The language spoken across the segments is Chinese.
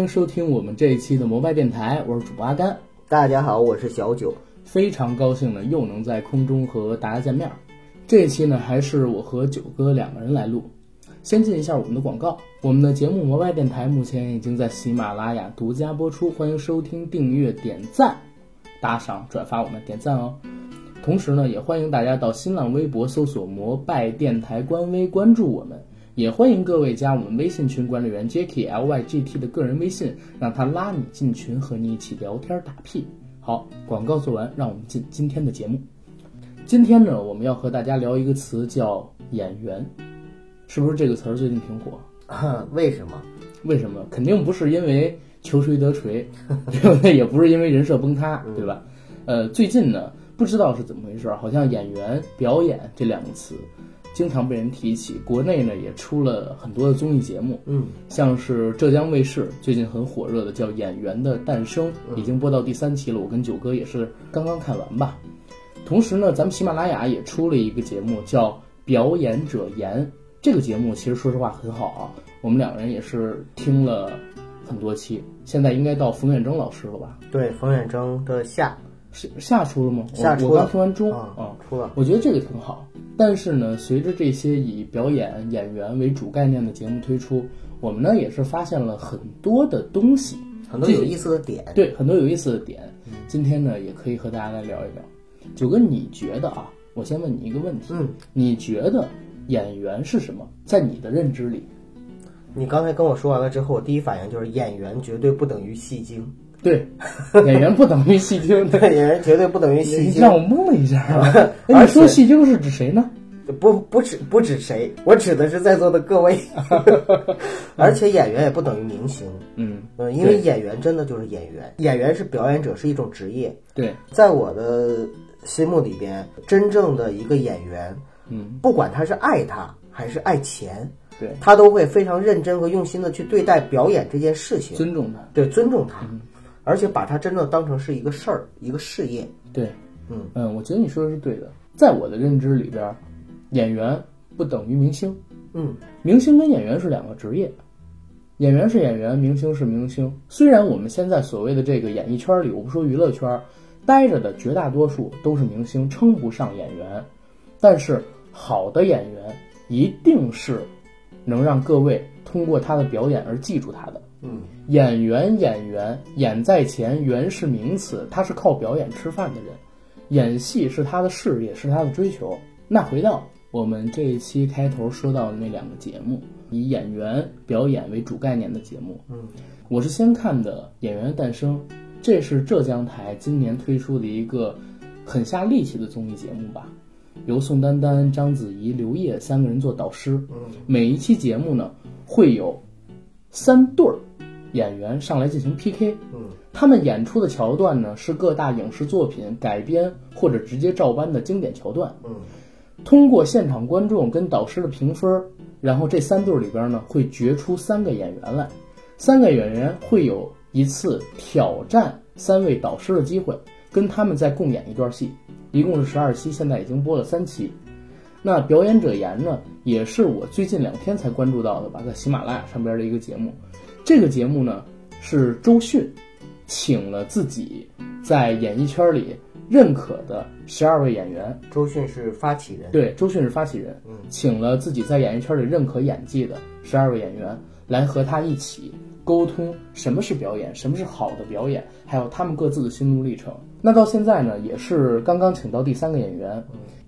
欢迎收听我们这一期的摩拜电台，我是主播阿甘。大家好，我是小九，非常高兴呢，又能在空中和大家见面。这一期呢，还是我和九哥两个人来录。先进一下我们的广告，我们的节目摩拜电台目前已经在喜马拉雅独家播出，欢迎收听、订阅、点赞、打赏、转发我们点赞哦。同时呢，也欢迎大家到新浪微博搜索“摩拜电台”官微关注我们。也欢迎各位加我们微信群管理员 Jacky L Y G T 的个人微信，让他拉你进群，和你一起聊天打屁。好，广告做完，让我们进今天的节目。今天呢，我们要和大家聊一个词，叫演员，是不是这个词儿最近挺火？为什么？为什么？肯定不是因为求锤得锤，对不对？也不是因为人设崩塌，对吧？呃，最近呢，不知道是怎么回事，好像演员、表演这两个词。经常被人提起，国内呢也出了很多的综艺节目，嗯，像是浙江卫视最近很火热的叫《演员的诞生》，已经播到第三期了。我跟九哥也是刚刚看完吧。同时呢，咱们喜马拉雅也出了一个节目叫《表演者言》，这个节目其实说实话很好啊，我们两个人也是听了很多期，现在应该到冯远征老师了吧？对，冯远征的夏。是下出了吗？下出了。我刚听完中啊，出了。我觉得这个挺好，但是呢，随着这些以表演演员为主概念的节目推出，我们呢也是发现了很多的东西，很多有意思的点。对，很多有意思的点。今天呢，也可以和大家来聊一聊。九哥，你觉得啊？我先问你一个问题。嗯。你觉得演员是什么？在你的认知里？你刚才跟我说完了之后，我第一反应就是演员绝对不等于戏精。对，演员不等于戏精，对，演员绝对不等于戏精。让我懵了一下啊。你说戏精是指谁呢？不，不指不指谁，我指的是在座的各位。而且演员也不等于明星。嗯嗯，因为演员真的就是演员，演员是表演者，是一种职业。对，在我的心目里边，真正的一个演员，嗯，不管他是爱他还是爱钱，对他都会非常认真和用心的去对待表演这件事情，尊重他，对，尊重他。而且把它真正当成是一个事儿，一个事业。对，嗯嗯，我觉得你说的是对的。在我的认知里边，演员不等于明星。嗯，明星跟演员是两个职业，演员是演员，明星是明星。虽然我们现在所谓的这个演艺圈里，我不说娱乐圈，待着的绝大多数都是明星，称不上演员。但是好的演员一定是能让各位通过他的表演而记住他的。嗯，演员，演员，演在前，员是名词，他是靠表演吃饭的人，演戏是他的事业，是他的追求。那回到我们这一期开头说到的那两个节目，以演员表演为主概念的节目，嗯，我是先看的《演员的诞生》，这是浙江台今年推出的一个很下力气的综艺节目吧，由宋丹丹、章子怡、刘烨三个人做导师，嗯，每一期节目呢会有三对儿。演员上来进行 PK，嗯，他们演出的桥段呢是各大影视作品改编或者直接照搬的经典桥段，嗯，通过现场观众跟导师的评分，然后这三对里边呢会决出三个演员来，三个演员会有一次挑战三位导师的机会，跟他们再共演一段戏，一共是十二期，现在已经播了三期。那表演者言呢，也是我最近两天才关注到的吧，在喜马拉雅上边的一个节目。这个节目呢，是周迅请了自己在演艺圈里认可的十二位演员。周迅是发起人，对，周迅是发起人，嗯，请了自己在演艺圈里认可演技的十二位演员来和他一起沟通什么是表演，什么是好的表演，还有他们各自的心路历程。那到现在呢，也是刚刚请到第三个演员，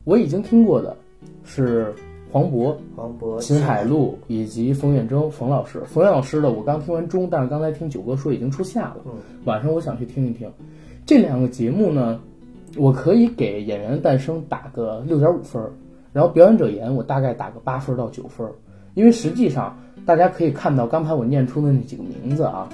我已经听过的是。黄渤、黄渤、秦海璐以及冯远征冯老师，冯老师的我刚听完中，但是刚才听九哥说已经出下了。嗯，晚上我想去听一听。这两个节目呢，我可以给《演员的诞生》打个六点五分，然后《表演者言》我大概打个八分到九分，因为实际上大家可以看到刚才我念出的那几个名字啊，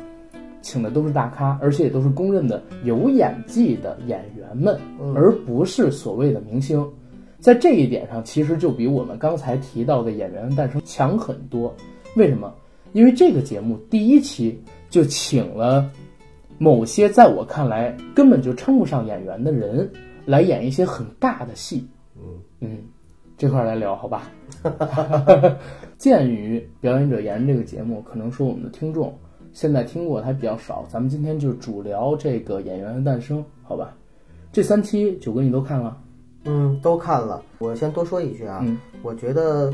请的都是大咖，而且也都是公认的有演技的演员们，而不是所谓的明星。在这一点上，其实就比我们刚才提到的《演员的诞生》强很多。为什么？因为这个节目第一期就请了某些在我看来根本就称不上演员的人来演一些很大的戏。嗯嗯，这块来聊好吧？鉴于《表演者言》这个节目，可能说我们的听众现在听过的还比较少。咱们今天就主聊这个《演员的诞生》，好吧？这三期九哥你都看了？嗯，都看了。我先多说一句啊，嗯。我觉得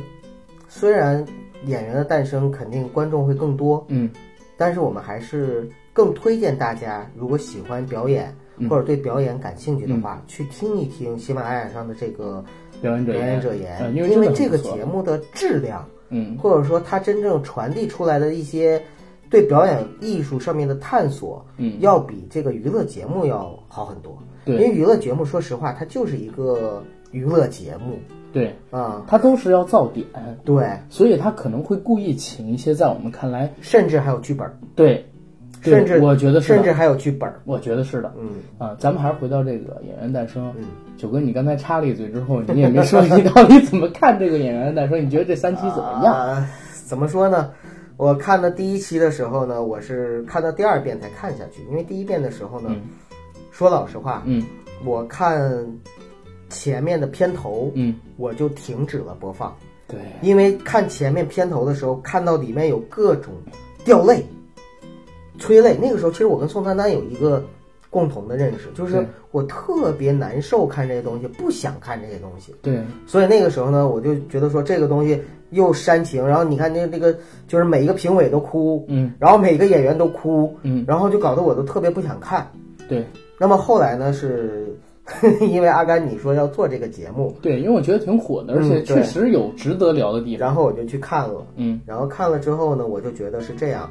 虽然《演员的诞生》肯定观众会更多，嗯。但是我们还是更推荐大家，如果喜欢表演嗯。或者对表演感兴趣的话，去听一听喜马拉雅上的这个表演者表演言者言，呃因为这个节目的质量，嗯。或者说它真正传递出来的一些对表演艺术上面的探索，嗯，要比这个娱乐节目要好很多。对因为娱乐节目，说实话，它就是一个娱乐节目对，啊、它都是要造点，对，所以他可能会故意请一些在我们看来甚至还有剧本，对，对甚至我觉得是，甚至还有剧本，我觉得是的。嗯啊，咱们还是回到这个演员诞生。嗯，九哥，你刚才插了一嘴之后，你也没说你 到底怎么看这个演员的诞生？你觉得这三期怎么样？啊怎么说呢？我看的第一期的时候呢，我是看到第二遍才看下去，因为第一遍的时候呢，嗯。说老实话，嗯。我看前面的片头嗯，我就停止了播放，对，因为看前面片头的时候，看到里面有各种掉泪、催泪。那个时候，其实我跟宋丹丹有一个共同的认识，就是我特别难受看这些东西，不想看这些东西。对，所以那个时候呢，我就觉得说这个东西又煽情，然后你看那那个就是每一个评委都哭，嗯。然后每个演员都哭，嗯，然后就搞得我都特别不想看。对。那么后来呢，是 因为阿甘你说要做这个节目，对，因为我觉得挺火的，而且确实有值得聊的地方。然后我就去看了。嗯。然后看了之后呢，我就觉得是这样，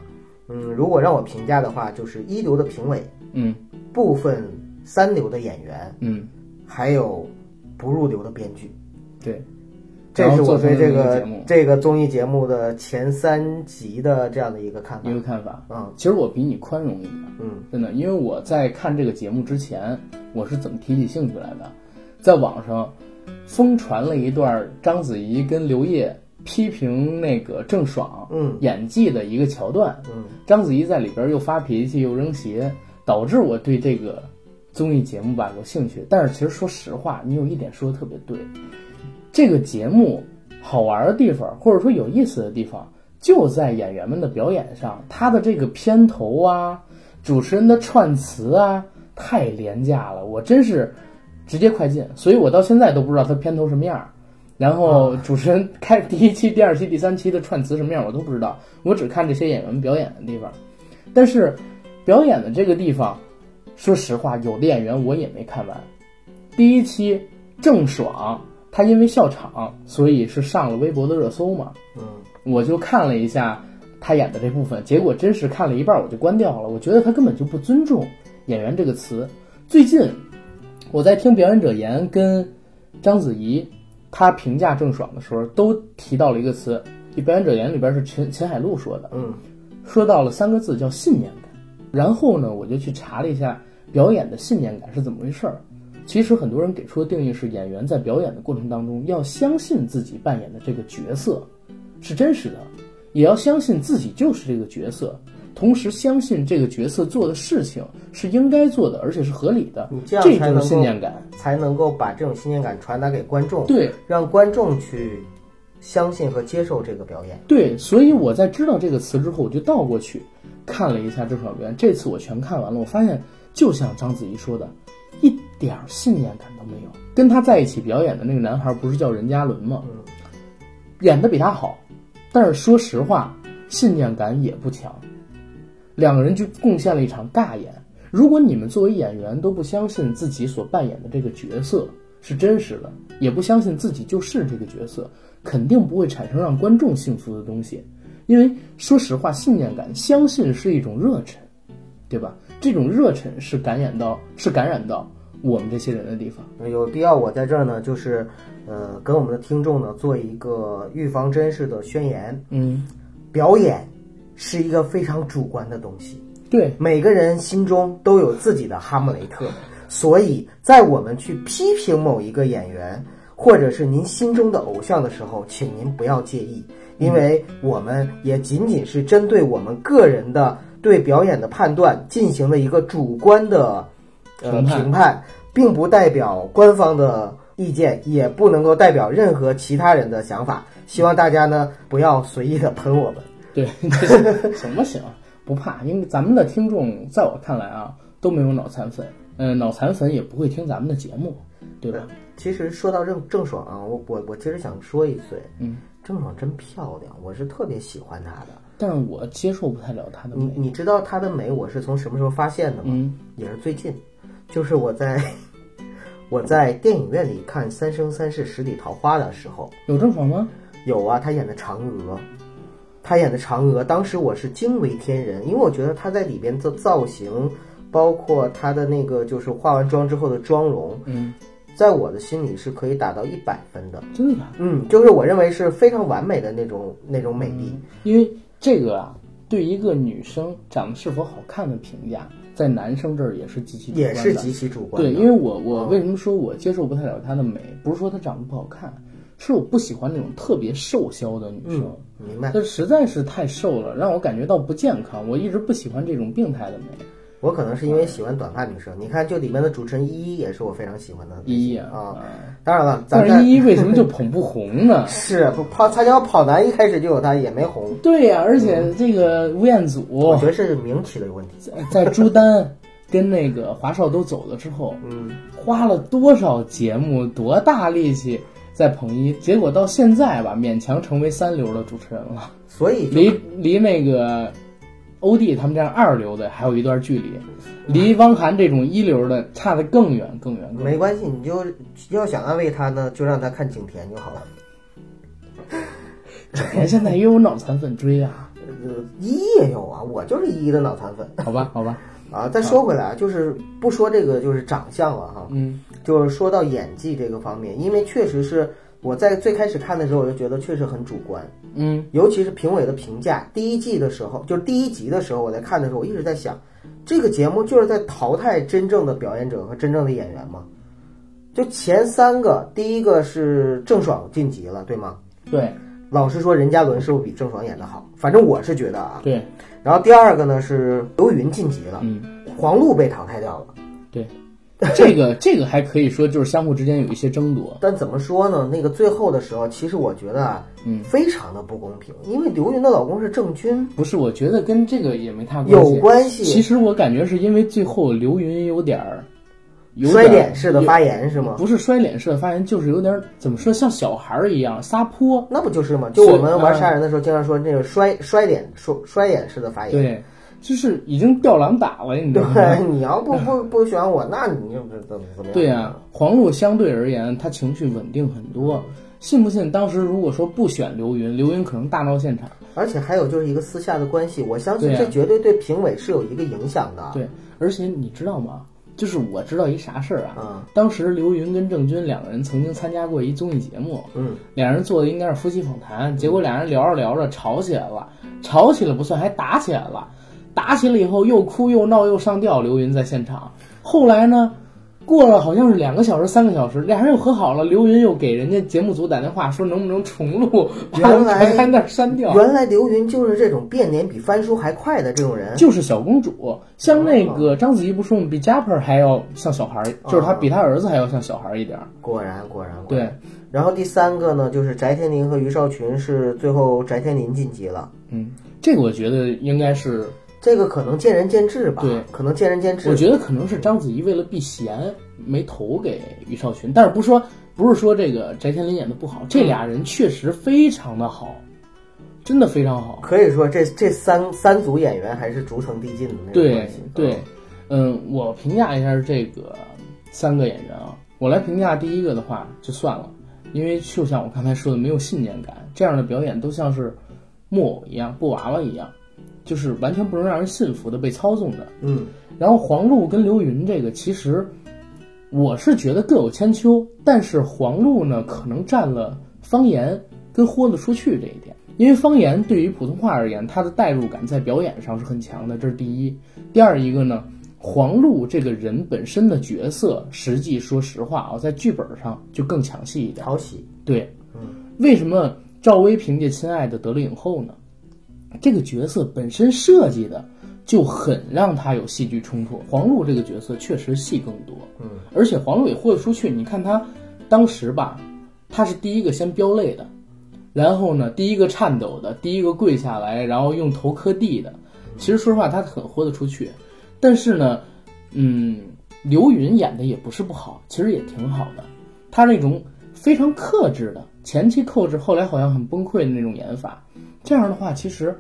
嗯，如果让我评价的话，就是一流的评委，嗯部分三流的演员，嗯，还有不入流的编剧。对，这是我对这个这个综艺节目的前三集的这样的一个看法一。个看法。嗯其实我比你宽容一点，嗯真的，因为我在看这个节目之前，我是怎么提起兴趣来的？在网上疯传了一段章子怡跟刘烨批评那个郑爽嗯演技的一个桥段。嗯章子怡在里边又发脾气又扔鞋，导致我对这个综艺节目吧有兴趣。但是其实说实话，你有一点说的特别对，这个节目好玩的地方，或者说有意思的地方，就在演员们的表演上。他的这个片头啊，主持人的串词啊，太廉价了，我真是直接快进。所以我到现在都不知道他片头什么样儿。然后主持人开第一期、第二期、第三期的串词什么样，我都不知道，我只看这些演员表演的地方。但是表演的这个地方，说实话，有的演员我也没看完。第一期郑爽，她因为笑场，所以是上了微博的热搜嘛，嗯我就看了一下她演的这部分，结果真是看了一半我就关掉了。我觉得她根本就不尊重演员这个词。最近我在听表演者言跟章子怡她评价郑爽的时候，都提到了一个词，表演者言里边是秦秦海璐说的，嗯说到了三个字叫信念感。然后呢，我就去查了一下表演的信念感是怎么回事儿。其实很多人给出的定义是，演员在表演的过程当中要相信自己扮演的这个角色是真实的，也要相信自己就是这个角色，同时相信这个角色做的事情是应该做的，而且是合理的你。这样才能够信念感。才能够把这种信念感传达给观众，对让观众去相信和接受这个表演。对，所以我在知道这个词之后，我就倒过去看了一下郑爽表演。这次我全看完了，我发现就像章子怡说的，一点儿信念感都没有。跟他在一起表演的那个男孩不是叫任嘉伦吗？嗯演的比他好，但是说实话，信念感也不强。两个人就贡献了一场尬演。如果你们作为演员都不相信自己所扮演的这个角色是真实的，也不相信自己就是这个角色，肯定不会产生让观众幸福的东西。因为说实话，信念感、相信是一种热忱，对吧？这种热忱是感染到，是感染到我们这些人的地方。有必要我在这儿呢，就是呃，跟我们的听众呢做一个预防针式的宣言：嗯，表演是一个非常主观的东西，对，每个人心中都有自己的哈姆雷特，所以在我们去批评某一个演员，或者是您心中的偶像的时候，请您不要介意，因为我们也仅仅是针对我们个人的对表演的判断进行了一个主观的呃评判，并不代表官方的意见，也不能够代表任何其他人的想法。希望大家呢不要随意的喷我们。对，行不行？不怕，因为咱们的听众在我看来啊都没有脑残粉，嗯、脑残粉也不会听咱们的节目，对吧？其实说到郑郑爽啊，我我我其实想说一嘴，嗯，郑爽真漂亮，我是特别喜欢她的。但是我接受不太了她的美，你你知道她的美我是从什么时候发现的吗？嗯。也是最近，就是我在 我在电影院里看《三生三世十里桃花》的时候，有郑爽吗？有啊，她演的嫦娥，她演的嫦娥，当时我是惊为天人，因为我觉得她在里边的造型，包括她的那个就是化完妆之后的妆容，嗯，在我的心里是可以打到一百分的。真的假的？嗯，就是我认为是非常完美的那种那种美丽。因为这个啊，对一个女生长得是否好看的评价，在男生这儿也是极其主观的也是极其主观的。对，因为我我嗯为什么说我接受不太了她的美，不是说她长得不好看，是我不喜欢那种特别瘦削的女生。嗯，明白。她实在是太瘦了，让我感觉到不健康。我一直不喜欢这种病态的美。我可能是因为喜欢短发女生，你看，就里面的主持人依依也是我非常喜欢的依依啊。啊，当然了，咱们？但是依依为什么就捧不红呢 是不跑参加跑男一开始就有她，也没红。对呀、而且这个吴彦祖我觉得是名气的问题。在朱丹跟那个华少都走了之后，嗯，花了多少节目、多大力气在捧一，结果到现在吧，勉强成为三流的主持人了，所以离离那个欧弟他们这样二流的还有一段距离，离汪涵这种一流的差得更远、更远、没关系，你就要想安慰他呢，就让他看景甜就好了。人现在也有脑残粉追啊，呃，依依也有啊，我就是依依的脑残粉。好吧，好吧，啊。再说回来啊，就是不说这个就是长相了哈，嗯。就是说到演技这个方面，因为确实是我在最开始看的时候，我就觉得确实很主观，嗯尤其是评委的评价。第一季的时候，就是第一集的时候，我在看的时候，我一直在想，这个节目就是在淘汰真正的表演者和真正的演员吗？就前三个，第一个是郑爽晋级了，对吗？对老实说，任嘉伦是不是比郑爽演的好？反正我是觉得啊。对，然后第二个呢是刘云晋级了，嗯黄璐被淘汰掉了。对，这个这个还可以说就是相互之间有一些争夺，但怎么说呢？那个最后的时候，其实我觉得啊，嗯，非常的不公平，因为刘云的老公是郑钧，不是，我觉得跟这个也没太关有。关系。其实我感觉是因为最后刘云有点儿摔脸式的发言是吗？不是摔脸式的发言，就是有点儿怎么说，像小孩儿一样撒泼。那不就是吗？就我们玩杀人的时候，经常说那个摔摔脸摔摔脸式的发言。对，就是已经吊郎打了，你知道吗？对，你要不不不选我，那你就怎么怎么样？对呀、黄璐相对而言，她情绪稳定很多。信不信？当时如果说不选刘云，刘云可能大闹现场。而且还有就是一个私下的关系，我相信这绝对对评委是有一个影响的。对，而且你知道吗？就是我知道一啥事儿啊？嗯当时刘云跟郑钧两个人曾经参加过一综艺节目，嗯，两人做的应该是夫妻访谈，结果两人聊着聊着吵起来了，吵起来不算，还打起来了，打起了以后又哭又闹又上吊，刘云在现场。后来呢，过了好像是两个小时、三个小时，俩人又和好了，刘云又给人家节目组打电话说能不能重录，把原来全在那儿删掉。原来刘云就是这种变脸比翻书还快的这种人。就是小公主，像那个章子怡不说吗？比 Jasper 还要像小孩儿，就是她比她儿子还要像小孩儿一点儿。果然果然果对然。，然后第三个呢，就是翟天临和于少群是最后翟天临晋级了。嗯，这个我觉得应该是，这个可能见仁见智吧，对，可能见仁见智。我觉得可能是章子怡为了避嫌没投给于少群，但是不是说不是说这个翟天临演的不好，这俩人确实非常的好，真的非常好。可以说这这三三组演员还是逐层递进的那种对关系。对，嗯，我评价一下这个三个演员啊，我来评价第一个的话就算了，因为就像我刚才说的，没有信念感，这样的表演都像是木偶一样、布娃娃一样，就是完全不能让人信服的被操纵的。嗯，然后黄璐跟刘云这个，其实我是觉得各有千秋，但是黄璐呢，可能占了方言跟豁得出去这一点，因为方言对于普通话而言，它的代入感在表演上是很强的，这是第一。第二一个呢，黄璐这个人本身的角色，实际说实话啊，在剧本上就更抢戏一点。讨喜。对，为什么赵薇凭借《亲爱的》得了影后呢？这个角色本身设计的就很让他有戏剧冲突。黄璐这个角色确实戏更多，嗯，而且黄璐也豁得出去。你看他当时吧，他是第一个先飙泪的，然后呢，第一个颤抖的，第一个跪下来，然后用头磕地的。其实说实话，他很豁得出去。但是呢，嗯，刘云演的也不是不好，其实也挺好的。他那种非常克制的，前期克制，后来好像很崩溃的那种演法，这样的话，其实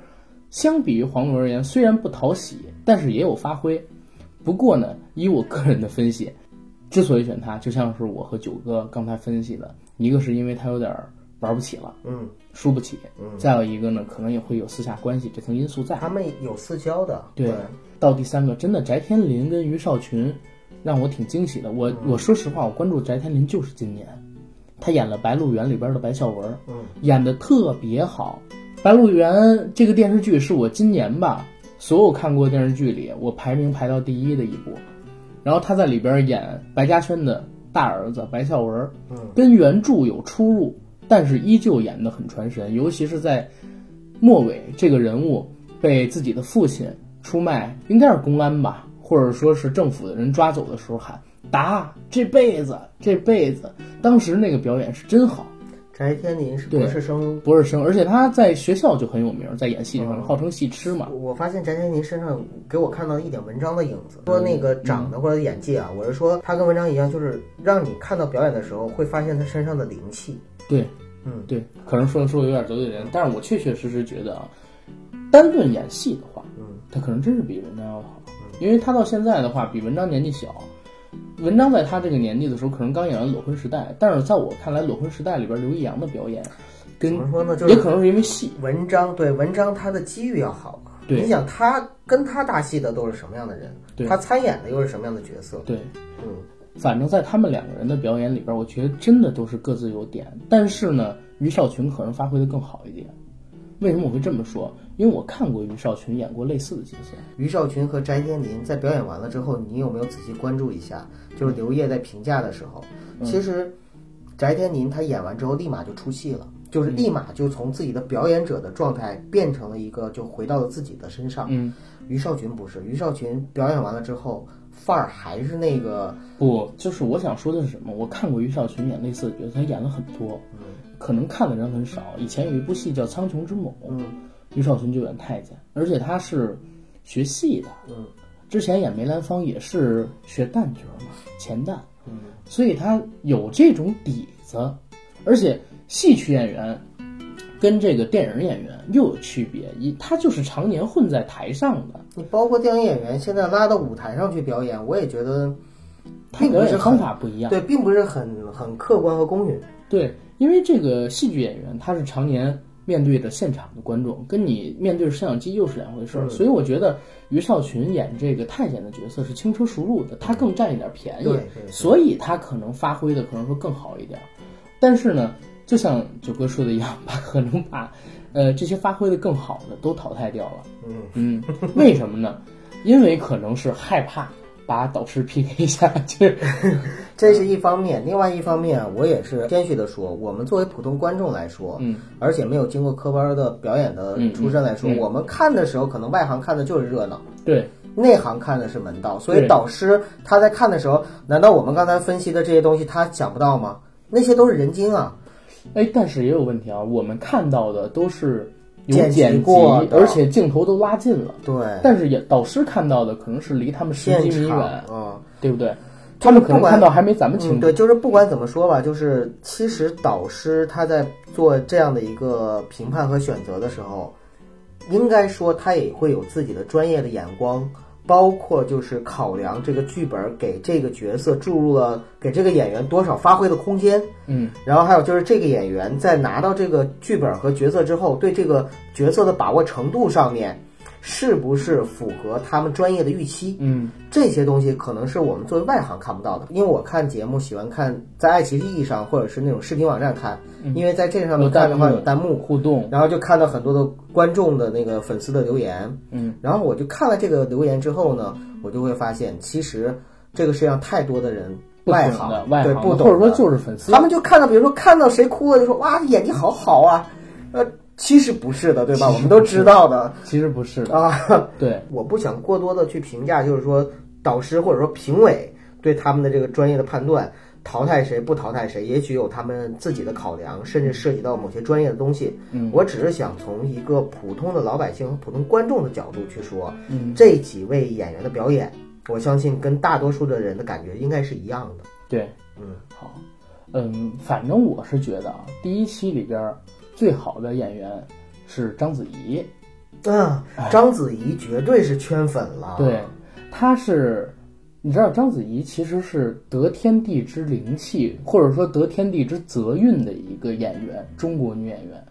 相比于黄渤而言，虽然不讨喜，但是也有发挥。不过呢，以我个人的分析，之所以选他，就像是我和九哥刚才分析的，一个是因为他有点玩不起了，嗯，输不起，嗯再有一个呢，可能也会有私下关系这层因素在。他们有私交的，对。到第三个，真的翟天临跟于少群，让我挺惊喜的。我我说实话，我关注翟天临就是今年，他演了《白鹿原》里边的白孝文，嗯，演的特别好。《白鹿原》这个电视剧是我今年吧。所有看过电视剧里，我排名排到第一的一部，然后他在里边演白嘉轩的大儿子白孝文，嗯，跟原著有出入，但是依旧演得很传神。尤其是在末尾，这个人物被自己的父亲出卖，应该是公安吧，或者说是政府的人抓走的时候喊打这辈子，这辈子，当时那个表演是真好。翟天临是博士生，博士生，而且他在学校就很有名，在演戏上号称戏痴嘛。我发现翟天临身上给我看到一点文章的影子，说那个长得或者演技啊，我是说他跟文章一样，就是让你看到表演的时候会发现他身上的灵气。对，嗯，对，可能说的说有点得罪人，但是我确确实实觉得啊，单论演戏的话，嗯，他可能真是比文章要好，因为他到现在的话比文章年纪小。文章在他这个年纪的时候，可能刚演完《裸婚时代》，但是在我看来，《裸婚时代》里边刘易阳的表演，跟怎么说呢？就也可能是因为戏。文章对文章，他的机遇要好。对，你想他跟他搭戏的都是什么样的人？对，他参演的又是什么样的角色？对，嗯，反正在他们两个人的表演里边，我觉得真的都是各自有点。但是呢，于少群可能发挥的更好一点。为什么我会这么说？因为我看过于少群演过类似的角色。于少群和翟天临在表演完了之后，你有没有仔细关注一下？就是刘烨在评价的时候，其实翟天临他演完之后立马就出戏了，就是立马就从自己的表演者的状态变成了一个，就回到了自己的身上。嗯，于少群不是，于少群表演完了之后，范儿还是那个。不，就是我想说的是什么？我看过于少群演类似的角色，他演了很多。嗯。可能看的人很少。以前有一部戏叫《苍穹之母》，嗯，于少群就演太监，而且他是学戏的，嗯，之前演梅兰芳也是学旦角嘛，前旦，嗯，所以他有这种底子。而且戏曲演员跟这个电影演员又有区别，一他就是常年混在台上的。你包括电影演员现在拉到舞台上去表演，我也觉得，他表演方法不一样，对，并不是很很客观和公允。对，因为这个戏剧演员他是常年面对着现场的观众，跟你面对着摄像机又是两回事儿，所以我觉得于少群演这个太监的角色是轻车熟路的，他更占一点便宜，所以他可能发挥的可能说更好一点。但是呢，就像九哥说的一样，把可能把 呃这些发挥的更好的都淘汰掉了。嗯嗯，为什么呢？因为可能是害怕。把导师 PK 下去，这是一方面。另外一方面，我也是谦虚的说，我们作为普通观众来说，嗯，而且没有经过科班的表演的出身来说，我们看的时候，可能外行看的就是热闹，对，内行看的是门道。所以导师他在看的时候，难道我们刚才分析的这些东西他想不到吗？那些都是人精啊。哎，但是也有问题啊，我们看到的都是。有剪辑，而且镜头都拉近了。对，但是也导师看到的可能是离他们十几米远，嗯，对不对？他们可能看到还没咱们清楚。对，就是不管怎么说吧，就是其实导师他在做这样的一个评判和选择的时候，应该说他也会有自己的专业的眼光。包括就是考量这个剧本给这个角色注入了给这个演员多少发挥的空间，嗯，然后还有就是这个演员在拿到这个剧本和角色之后，对这个角色的把握程度上面。是不是符合他们专业的预期？嗯，这些东西可能是我们作为外行看不到的。因为我看节目喜欢看在爱奇艺上或者是那种视频网站看，因为在这上面看的话有弹幕互动，然后就看到很多的观众的那个粉丝的留言。嗯，然后我就看了这个留言之后呢，我就会发现，其实这个世界上太多的人外行对不懂，或者说就是粉丝，他们就看到，比如说看到谁哭了，就说哇演技好好啊，呃。其实不是的，对吧？我们都知道的。其实不是的啊。对，我不想过多的去评价，就是说导师或者说评委对他们的这个专业的判断。淘汰谁不淘汰谁，也许有他们自己的考量，甚至涉及到某些专业的东西。嗯我只是想从一个普通的老百姓和普通观众的角度去说，嗯，这几位演员的表演，我相信跟大多数的人的感觉应该是一样的。对，嗯，好，嗯，反正我是觉得啊，第一期里边儿最好的演员是章子怡，嗯，章子怡绝对是圈粉了。对，她是，你知道章子怡其实是得天地之灵气，或者说得天地之泽运的一个演员，中国女演员。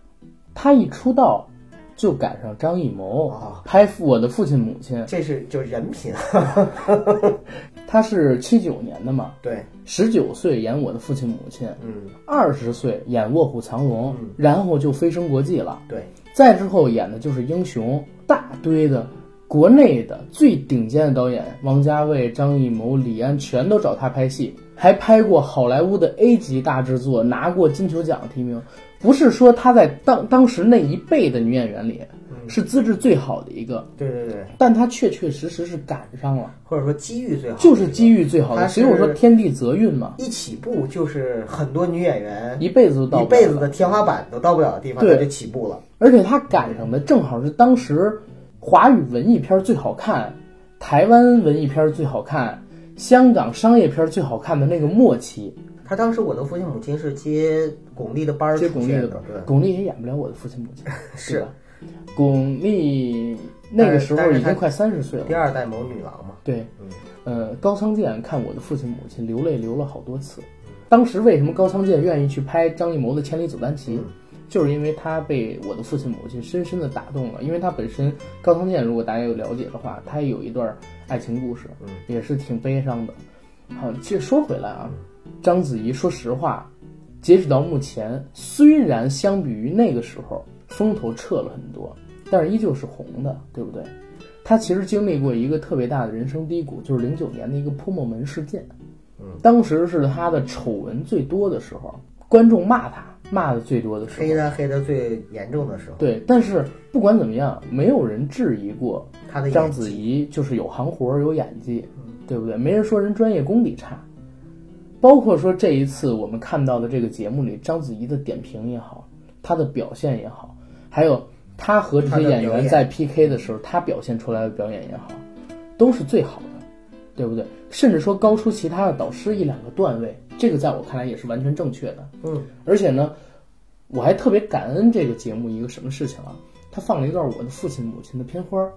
她一出道就赶上张艺谋哦拍《我的父亲母亲》，这是就是人品。她是七九年的嘛，对，十九岁演《我的父亲母亲》，嗯，二十岁演《卧虎藏龙》嗯，然后就飞升国际了。对，再之后演的就是英雄，大堆的国内的最顶尖的导演，王家卫、张艺谋、李安全都找他拍戏，还拍过好莱坞的 A 级大制作，拿过金球奖提名。不是说她在当当时那一辈的女演员里是资质最好的一个，对对对，但他确确实实是赶上了，或者说机遇最好，就是机遇最好的。所以我说天地泽运嘛，一起步就是很多女演员一辈子都到一辈子的天花板都到不了的地方，对。她就起步了。而且他赶上的正好是当时华语文艺片最好看、台湾文艺片最好看、香港商业片最好看的那个末期。他当时我的父亲母亲是接巩俐的班儿接巩俐的。班儿，巩俐也演不了我的父亲母亲，是。对吧？巩俐那个时候已经快三十岁了第，二代谋女郎嘛。对嗯，呃，高仓健看我的父亲母亲流泪流了好多次。当时为什么高仓健愿意去拍张艺谋的《千里走单骑》嗯就是因为他被我的父亲母亲深深的打动了。因为他本身高仓健，如果大家有了解的话，他也有一段爱情故事，嗯也是挺悲伤的。好，其实说回来啊，章子怡，说实话，截止到目前，虽然相比于那个时候风头撤了很多，但是依旧是红的，对不对？他其实经历过一个特别大的人生低谷，就是零九年的一个泼墨门事件。嗯，当时是他的丑闻最多的时候，观众骂他骂的最多的时候。黑他黑的最严重的时候，对，但是不管怎么样，没有人质疑过他的演章子怡就是有行活儿有演技，对不对？没人说人专业功底差。包括说这一次我们看到的这个节目里，章子怡的点评也好，她的表现也好，还有他和这些演演员在 PK 的时候，他表现出来的表演也好，都是最好的，对不对？甚至说高出其他的导师一两个段位，这个在我看来也是完全正确的。嗯，而且呢，我还特别感恩这个节目一个什么事情啊？他放了一段我的父亲母亲的片花儿，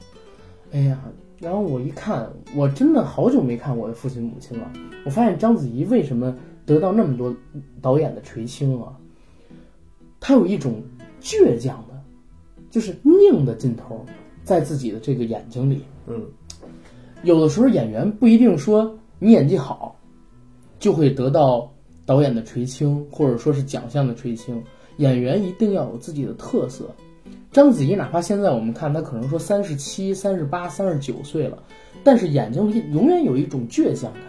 哎呀，然后我一看，我真的好久没看我的父亲母亲了。我发现章子怡为什么得到那么多导演的垂青啊？她有一种倔强的，就是拧的劲头，在自己的这个眼睛里。嗯，有的时候演员不一定说你演技好，就会得到导演的垂青，或者说是奖项的垂青。演员一定要有自己的特色。章子怡哪怕现在我们看她可能说三十七、三十八、三十九岁了，但是眼睛里永远有一种倔强感。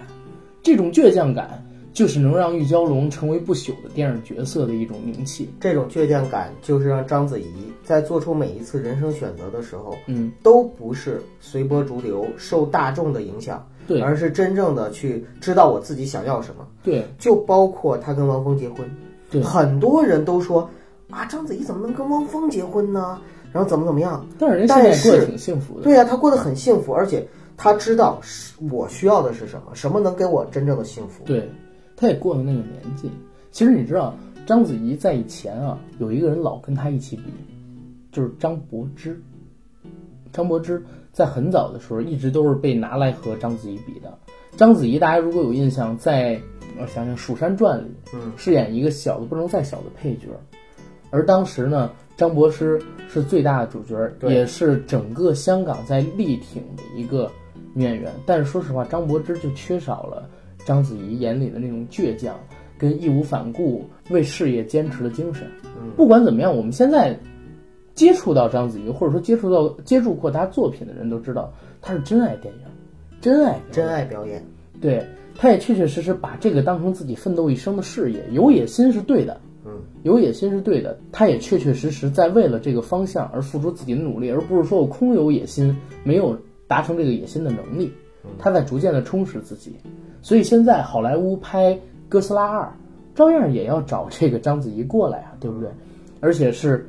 这种倔强感就是能让玉娇龙成为不朽的电影角色的一种名气。这种倔强感就是让章子怡在做出每一次人生选择的时候，嗯，都不是随波逐流、受大众的影响，对而是真正的去知道我自己想要什么。对就包括她跟汪峰结婚，对很多人都说啊，章子怡怎么能跟汪峰结婚呢？然后怎么怎么样？但是人现在过得挺幸福的。对呀、她过得很幸福，而且她知道是我需要的是什么，什么能给我真正的幸福。对，她也过了那个年纪。其实你知道，章子怡在以前啊，有一个人老跟她一起比，就是张柏芝。张柏芝在很早的时候一直都是被拿来和章子怡比的。章子怡，大家如果有印象，在我想想《蜀山传》里，嗯，饰演一个小的不能再小的配角，而当时呢，张柏芝是最大的主角，也是整个香港在力挺的一个女演员。但是说实话，张柏芝就缺少了章子怡眼里的那种倔强跟义无反顾为事业坚持的精神。嗯不管怎么样，我们现在接触到章子怡，或者说接触到接触过她作品的人都知道，她是真爱电影，真爱真爱表演。对，她也确确实实把这个当成自己奋斗一生的事业，有野心是对的，嗯，有野心是对的。他也确确实实在为了这个方向而付出自己的努力，而不是说我空有野心，没有达成这个野心的能力。他在逐渐的充实自己，所以现在好莱坞拍哥斯拉二，照样也要找这个章子怡过来啊，对不对？而且是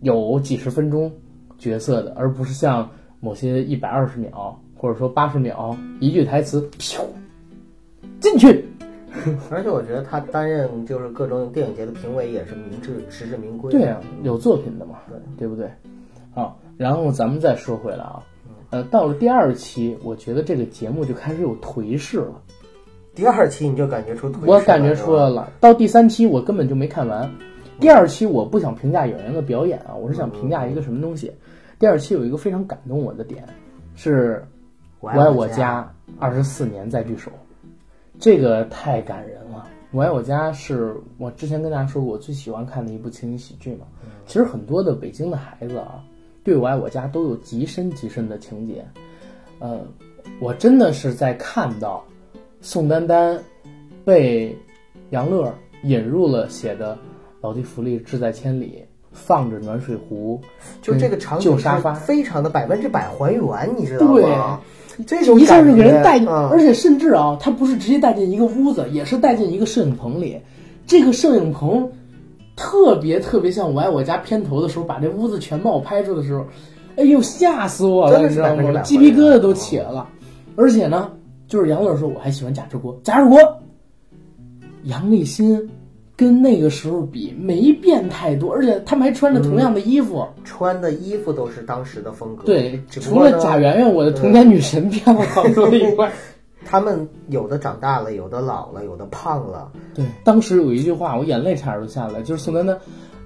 有几十分钟角色的，而不是像某些一百二十秒或者说八十秒一句台词，噗 进去。而且我觉得他担任就是各种电影节的评委也是明智实至名归。对啊，有作品的嘛，对对不对？好，然后咱们再说回来啊，呃，到了第二期，我觉得这个节目就开始有颓势了。第二期你就感觉出我感觉出来了。到第三期我根本就没看完，第二期我不想评价演员的表演啊，我是想评价一个什么东西。第二期有一个非常感动我的点，是我我爱我家二十四年再聚首，这个太感人了。我爱我家是我之前跟大家说过我最喜欢看的一部情景喜剧嘛。其实很多的北京的孩子啊，对我爱我家都有极深极深的情节。呃，我真的是在看到宋丹丹被杨乐引入了写的“老骥伏枥，志在千里”，放着暖水壶，就这个场景旧沙发非常的百分之百还原，你知道吗？这种一下就给人带进，嗯而且甚至啊，他不是直接带进一个屋子，也是带进一个摄影棚里。这个摄影棚特别特别像《我爱我家》片头的时候，把这屋子全貌拍出的时候，哎呦吓死我了，你知道吗？鸡皮疙瘩都起来了。而且呢，就是杨乐说我还喜欢贾志国，贾志国，杨立新跟那个时候比没变太多，而且他们还穿着同样的衣服。穿的衣服都是当时的风格。对，除了贾圆圆，我的童年女神变了好多以外。他们有的长大了，有的老了，有的胖了。对，当时有一句话，我眼泪差点都下来，就是宋丹丹，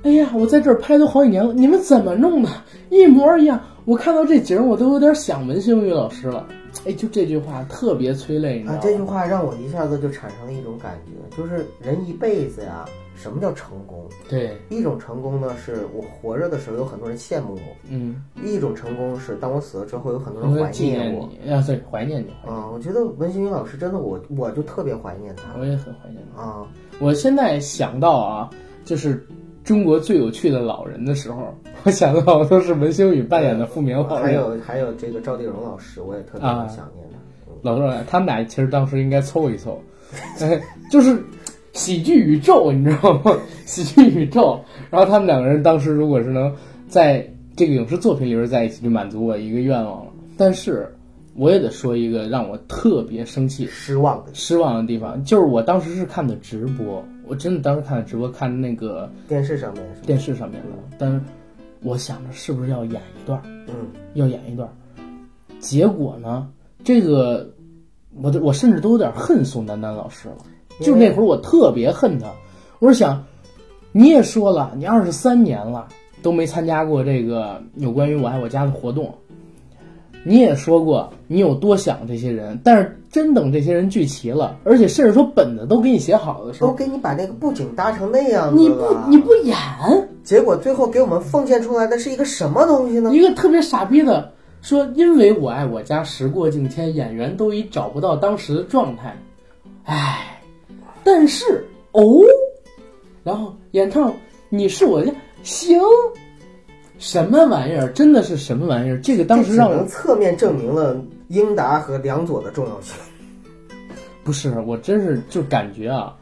哎呀，我在这儿拍都好几年了，你们怎么弄的？一模一样。我看到这景儿，我都有点想文星宇老师了。哎，就这句话特别催泪，你知道吗？，啊这句话让我一下子就产生了一种感觉，就是人一辈子呀，什么叫成功？对，一种成功呢，是我活着的时候有很多人羡慕我；嗯，一种成功是当我死了之后有很多人怀纪念念我。你，啊，对，怀念你，怀念啊，我觉得文星宇老师真的我，我就特别怀念他我也很怀念他。啊。我现在想到啊，就是中国最有趣的老人的时候，我想到的都是文星宇扮演的傅明老还。有还有这个赵丽蓉老师，我也特别啊想念他。老赵，他们俩其实当时应该凑一凑，哎，就是喜剧宇宙，你知道吗？喜剧宇宙。然后他们两个人当时如果是能在这个影视作品里边在一起，就满足我一个愿望了。但是我也得说一个让我特别生气、失望的失望的地方，就是我当时是看的直播，我真的当时看的直播，看那个电视上面？电视上面的，但是我想着是不是要演一段儿。嗯，要演一段儿，结果呢，这个我我甚至都有点恨宋丹丹老师了。就那会儿我特别恨她，我是想，你也说了，你二十三年了都没参加过这个有关于我爱我家的活动，你也说过你有多想这些人，但是真等这些人聚齐了，而且甚至说本子都给你写好的时候，都给你把那个布景搭成那样子你不，你不演，结果最后给我们奉献出来的是一个什么东西呢？一个特别傻逼的说，因为我爱我家，时过境迁，演员都已找不到当时的状态，唉，但是哦，然后演唱你是我的家，行，什么玩意儿？真的是什么玩意儿？这个当时让我侧面证明了英达和梁左的重要性。不是，我真是就感觉啊，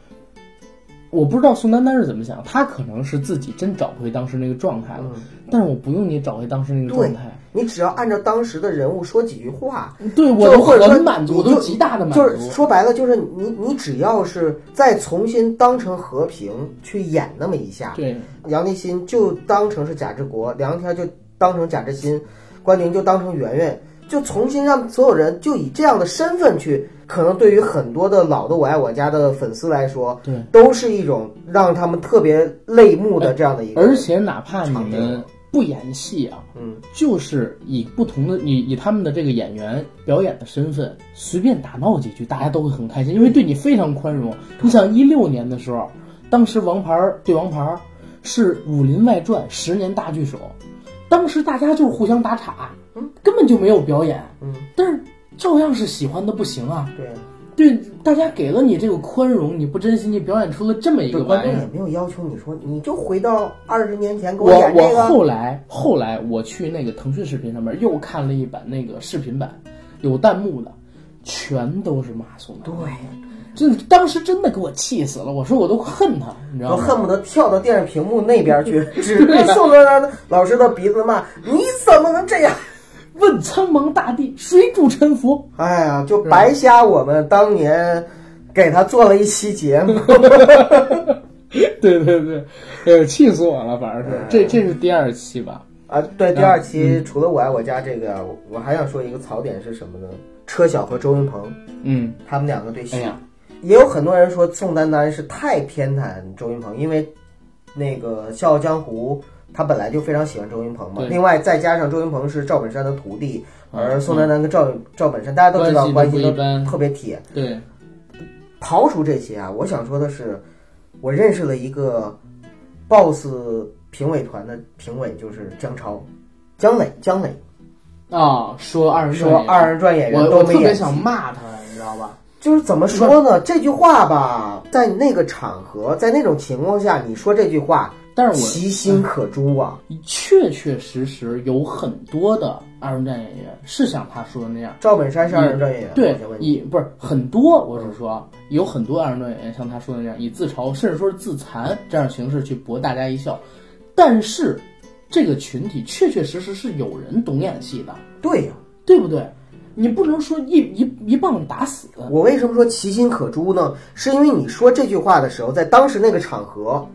我不知道宋丹丹是怎么想，她可能是自己真找回当时那个状态了，但是我不用你找回当时那个状态，你只要按照当时的人物说几句话，对我都就或者说很满足，都极大的满足。就是说白了，就是你你只要是再重新当成和平去演那么一下，对，杨立新就当成是贾志国，梁天就当成贾志新，关宁就当成圆圆，就重新让所有人就以这样的身份去，可能对于很多的老的我爱我家的粉丝来说，对，都是一种让他们特别泪目的这样的一个。而且哪怕你们不演戏啊，嗯，就是以不同的以以他们的这个演员表演的身份，随便打闹几句，大家都会很开心，因为对你非常宽容。你想一六年的时候，当时王牌儿对王牌儿是《武林外传》十年大聚首，当时大家就是互相打岔，根本就没有表演，嗯，但是照样是喜欢的不行啊。对，对，大家给了你这个宽容，你不珍惜，你表演出了这么一个观众也。没有要求你说你就回到二十年前给我我演这个。后来后来我去那个腾讯视频上面又看了一版那个视频版，有弹幕的，全都是骂宋丹丹。对，真的当时真的给我气死了。我说我都恨他，你知道吗？我恨不得跳到电视屏幕那边去，指着宋丹丹老师的鼻子骂：“你怎么能这样？”问苍茫大地，谁主沉浮？哎呀，就白瞎我们当年给他做了一期节目。对 对对，呃，气死我了！反正是这这是第二期吧？啊，对，第二期除了《我爱我家》这个，我还想说一个槽点是什么呢？车晓和周云鹏，嗯，他们两个对戏，哎也有很多人说宋丹丹是太偏袒周云鹏，因为那个《笑傲江湖》他本来就非常喜欢周云鹏嘛，另外再加上周云鹏是赵本山的徒弟，嗯而宋丹丹跟赵赵本山大家都知道关关系系都特别铁。对，刨除这些啊，我想说的是，我认识了一个 BOSS 评委团的评委，就是姜超、姜磊、姜磊啊，说二人转说二人转演员都没演戏我特别想骂他，你知道吧？就是怎么说呢？这句话吧，在那个场合，在那种情况下，你说这句话，但是我其心可诛啊！确确实实有很多的二人转演员是像他说的那样。赵本山是二人转演员，对以不是很多，我是说有很多二人转演员像他说的那样，以自嘲甚至说是自残这样的形式去博大家一笑。但是这个群体确确实实是有人懂演戏的，对呀、对不对？你不能说一一一棒子打死。我为什么说其心可诛呢？是因为你说这句话的时候，在当时那个场合，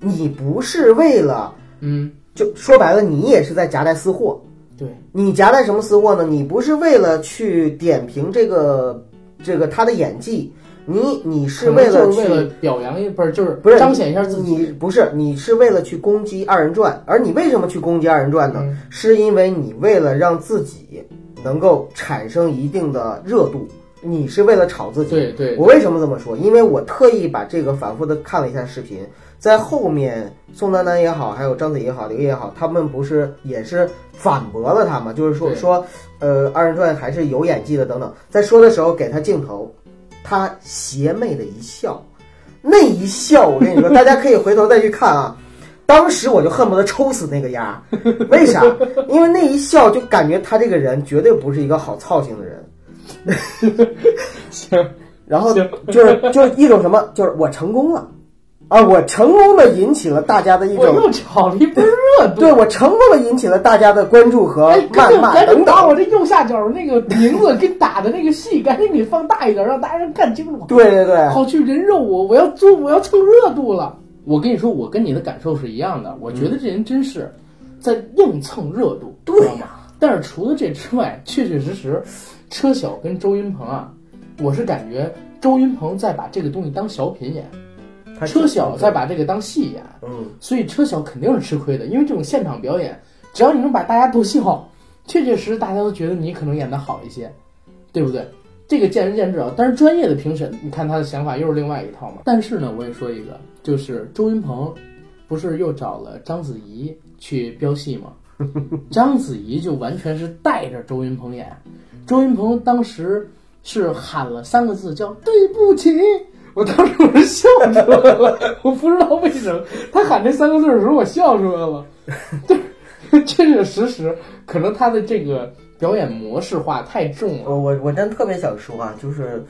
你不是为了，嗯，就说白了，你也是在夹带私货。对，你夹带什么私货呢？你不是为了去点评这个这个他的演技，你你是为了去表扬一不是就是不是彰显一下自己。你不是你是为了去攻击二人转，而你为什么去攻击二人转呢？嗯是因为你为了让自己能够产生一定的热度，你是为了炒自己。对对，我为什么这么说？因为我特意把这个反复的看了一下视频，在后面宋丹丹也好，还有章子怡也好，刘烨也好，他们不是也是反驳了他吗？就是说说，呃，二人转还是有演技的等等。在说的时候给他镜头，他邪魅的一笑，那一笑，我跟你说，大家可以回头再去看啊。当时我就恨不得抽死那个丫，为啥？因为那一笑就感觉他这个人绝对不是一个好操性的人。行，然后就是就是一种什么，就是我成功了，啊，我成功的引起了大家的一种，我又炒了一波热度。对我成功的引起了大家的关注和哎，赶紧谩骂赶紧等等。把我这右下角那个名字给打的那个戏，赶紧给放大一点，让大家看清楚。对对对，好去人肉我，我要做，我要蹭热度了。我跟你说，我跟你的感受是一样的。我觉得这人真是在硬蹭热度，对知道吗？但是除了这之外，确确实实，车晓跟周云鹏啊，我是感觉周云鹏在把这个东西当小品演，他车晓在把这个当戏演。嗯，所以车晓肯定是吃亏的，因为这种现场表演，只要你能把大家逗笑，确确实实大家都觉得你可能演得好一些，对不对？这个见仁见智啊。但是专业的评审，你看他的想法又是另外一套嘛。但是呢，我也说一个，就是周云鹏不是又找了章子怡去飙戏吗？章子怡就完全是带着周云鹏演，周云鹏当时是喊了三个字叫“对不起”，我当时我是笑出来了，我不知道为什么他喊这三个字的时候我笑出来了，对，确确实实可能他的这个表演模式化太重了，我我我真特别想说啊，就是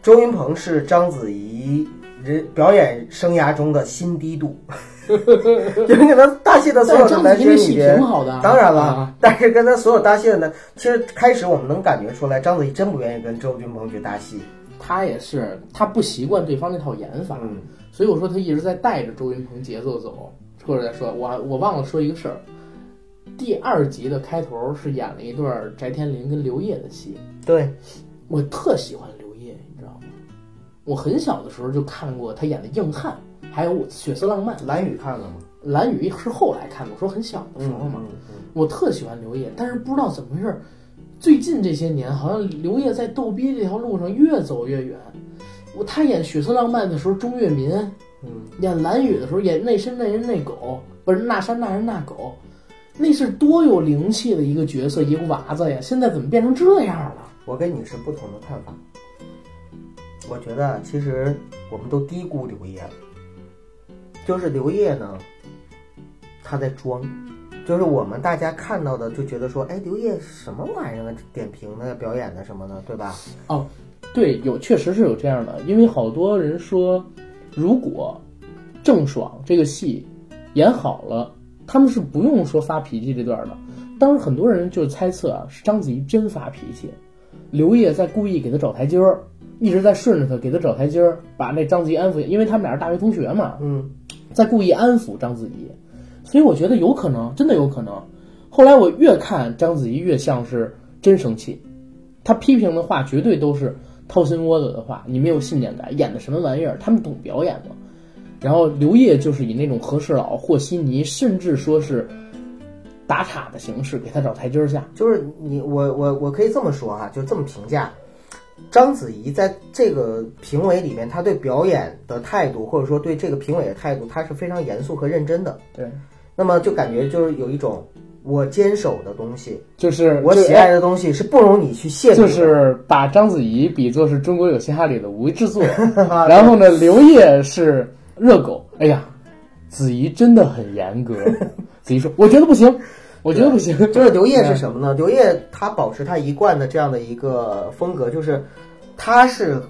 周云鹏是章子怡人表演生涯中的新低度，就是跟他搭戏的所有男生里子怡那戏挺边。好的啊，当然了，啊但是跟他所有搭戏的呢，其实开始我们能感觉出来，章子怡真不愿意跟周云鹏去搭戏。他也是他不习惯对方那套演法，嗯，所以我说他一直在带着周云鹏节奏走，或者再说，我我忘了说一个事儿，第二集的开头是演了一段翟天临跟刘烨的戏，对，我特喜欢刘烨，你知道吗？我很小的时候就看过他演的《硬汉》，还有《血色浪漫》。蓝宇看了吗？蓝宇是后来看的，我说很小的时候嘛，嗯嗯我特喜欢刘烨，但是不知道怎么回事，最近这些年好像刘烨在逗逼这条路上越走越远。我他演《血色浪漫》的时候，钟跃民嗯演蓝雨的时候，演那山那人那狗，不是那山那人那狗，那是多有灵气的一个角色，一个娃子呀！现在怎么变成这样了？我跟你是不同的看法。我觉得其实我们都低估刘烨了，就是刘烨呢，他在装，就是我们大家看到的就觉得说，哎，刘烨什么玩意儿啊？点评的、表演的什么的，对吧？哦对，有确实是有这样的，因为好多人说，如果郑爽这个戏演好了，他们是不用说发脾气这段的。当时很多人就猜测啊，是章子怡真发脾气，刘烨在故意给他找台阶儿，一直在顺着他，给他找台阶儿，把那章子怡安抚，因为他们俩是大学同学嘛，嗯，在故意安抚章子怡，所以我觉得有可能，真的有可能。后来我越看章子怡越像是真生气，她批评的话绝对都是掏心窝子的话，你没有信念感，演的什么玩意儿？他们懂表演吗？然后刘烨就是以那种和事佬、和稀泥，甚至说是打岔的形式给他找台阶儿下。就是你我我我可以这么说哈，就这么评价。章子怡在这个评委里面，她对表演的态度，或者说对这个评委的态度，她是非常严肃和认真的。对，那么就感觉就是有一种我坚守的东西，就是我喜爱的东西是不容你去亵渎的。就是把章子怡比作是中国有嘻哈里的吴制作，然后呢，刘烨是热狗。哎呀，子怡真的很严格。子怡说：“我觉得不行，我觉得不行。”就是刘烨是什么呢？刘烨他保持他一贯的这样的一个风格，就是他是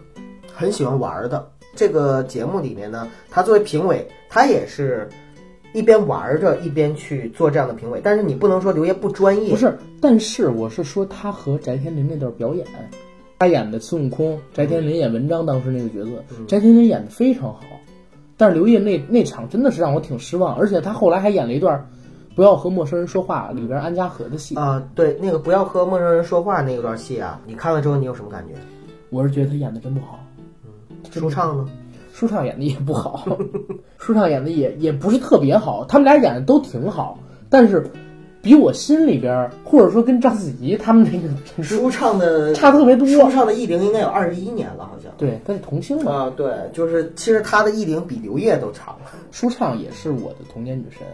很喜欢玩儿的。这个节目里面呢，他作为评委，他也是一边玩儿着一边去做这样的评委。但是你不能说刘烨不专业，不是，但是我是说他和翟天临那段表演，他演的孙悟空，翟天临演文章，当时那个角色，翟天临演的非常好。但是刘烨那那场真的是让我挺失望，而且他后来还演了一段。不要和陌生人说话里边安家和的戏啊，对，那个不要和陌生人说话那段戏啊，你看了之后你有什么感觉？我是觉得他演的真不好。嗯，舒畅呢？舒畅演的也不好，舒畅演的也也不是特别好，他们俩演的都挺好，但是比我心里边或者说跟章子怡他们那个 舒畅的差特别多。舒畅的艺龄应该有二十一年了，好像。对，他是童星嘛。啊，对，就是其实他的艺龄比刘烨都长。舒畅也是我的童年女神。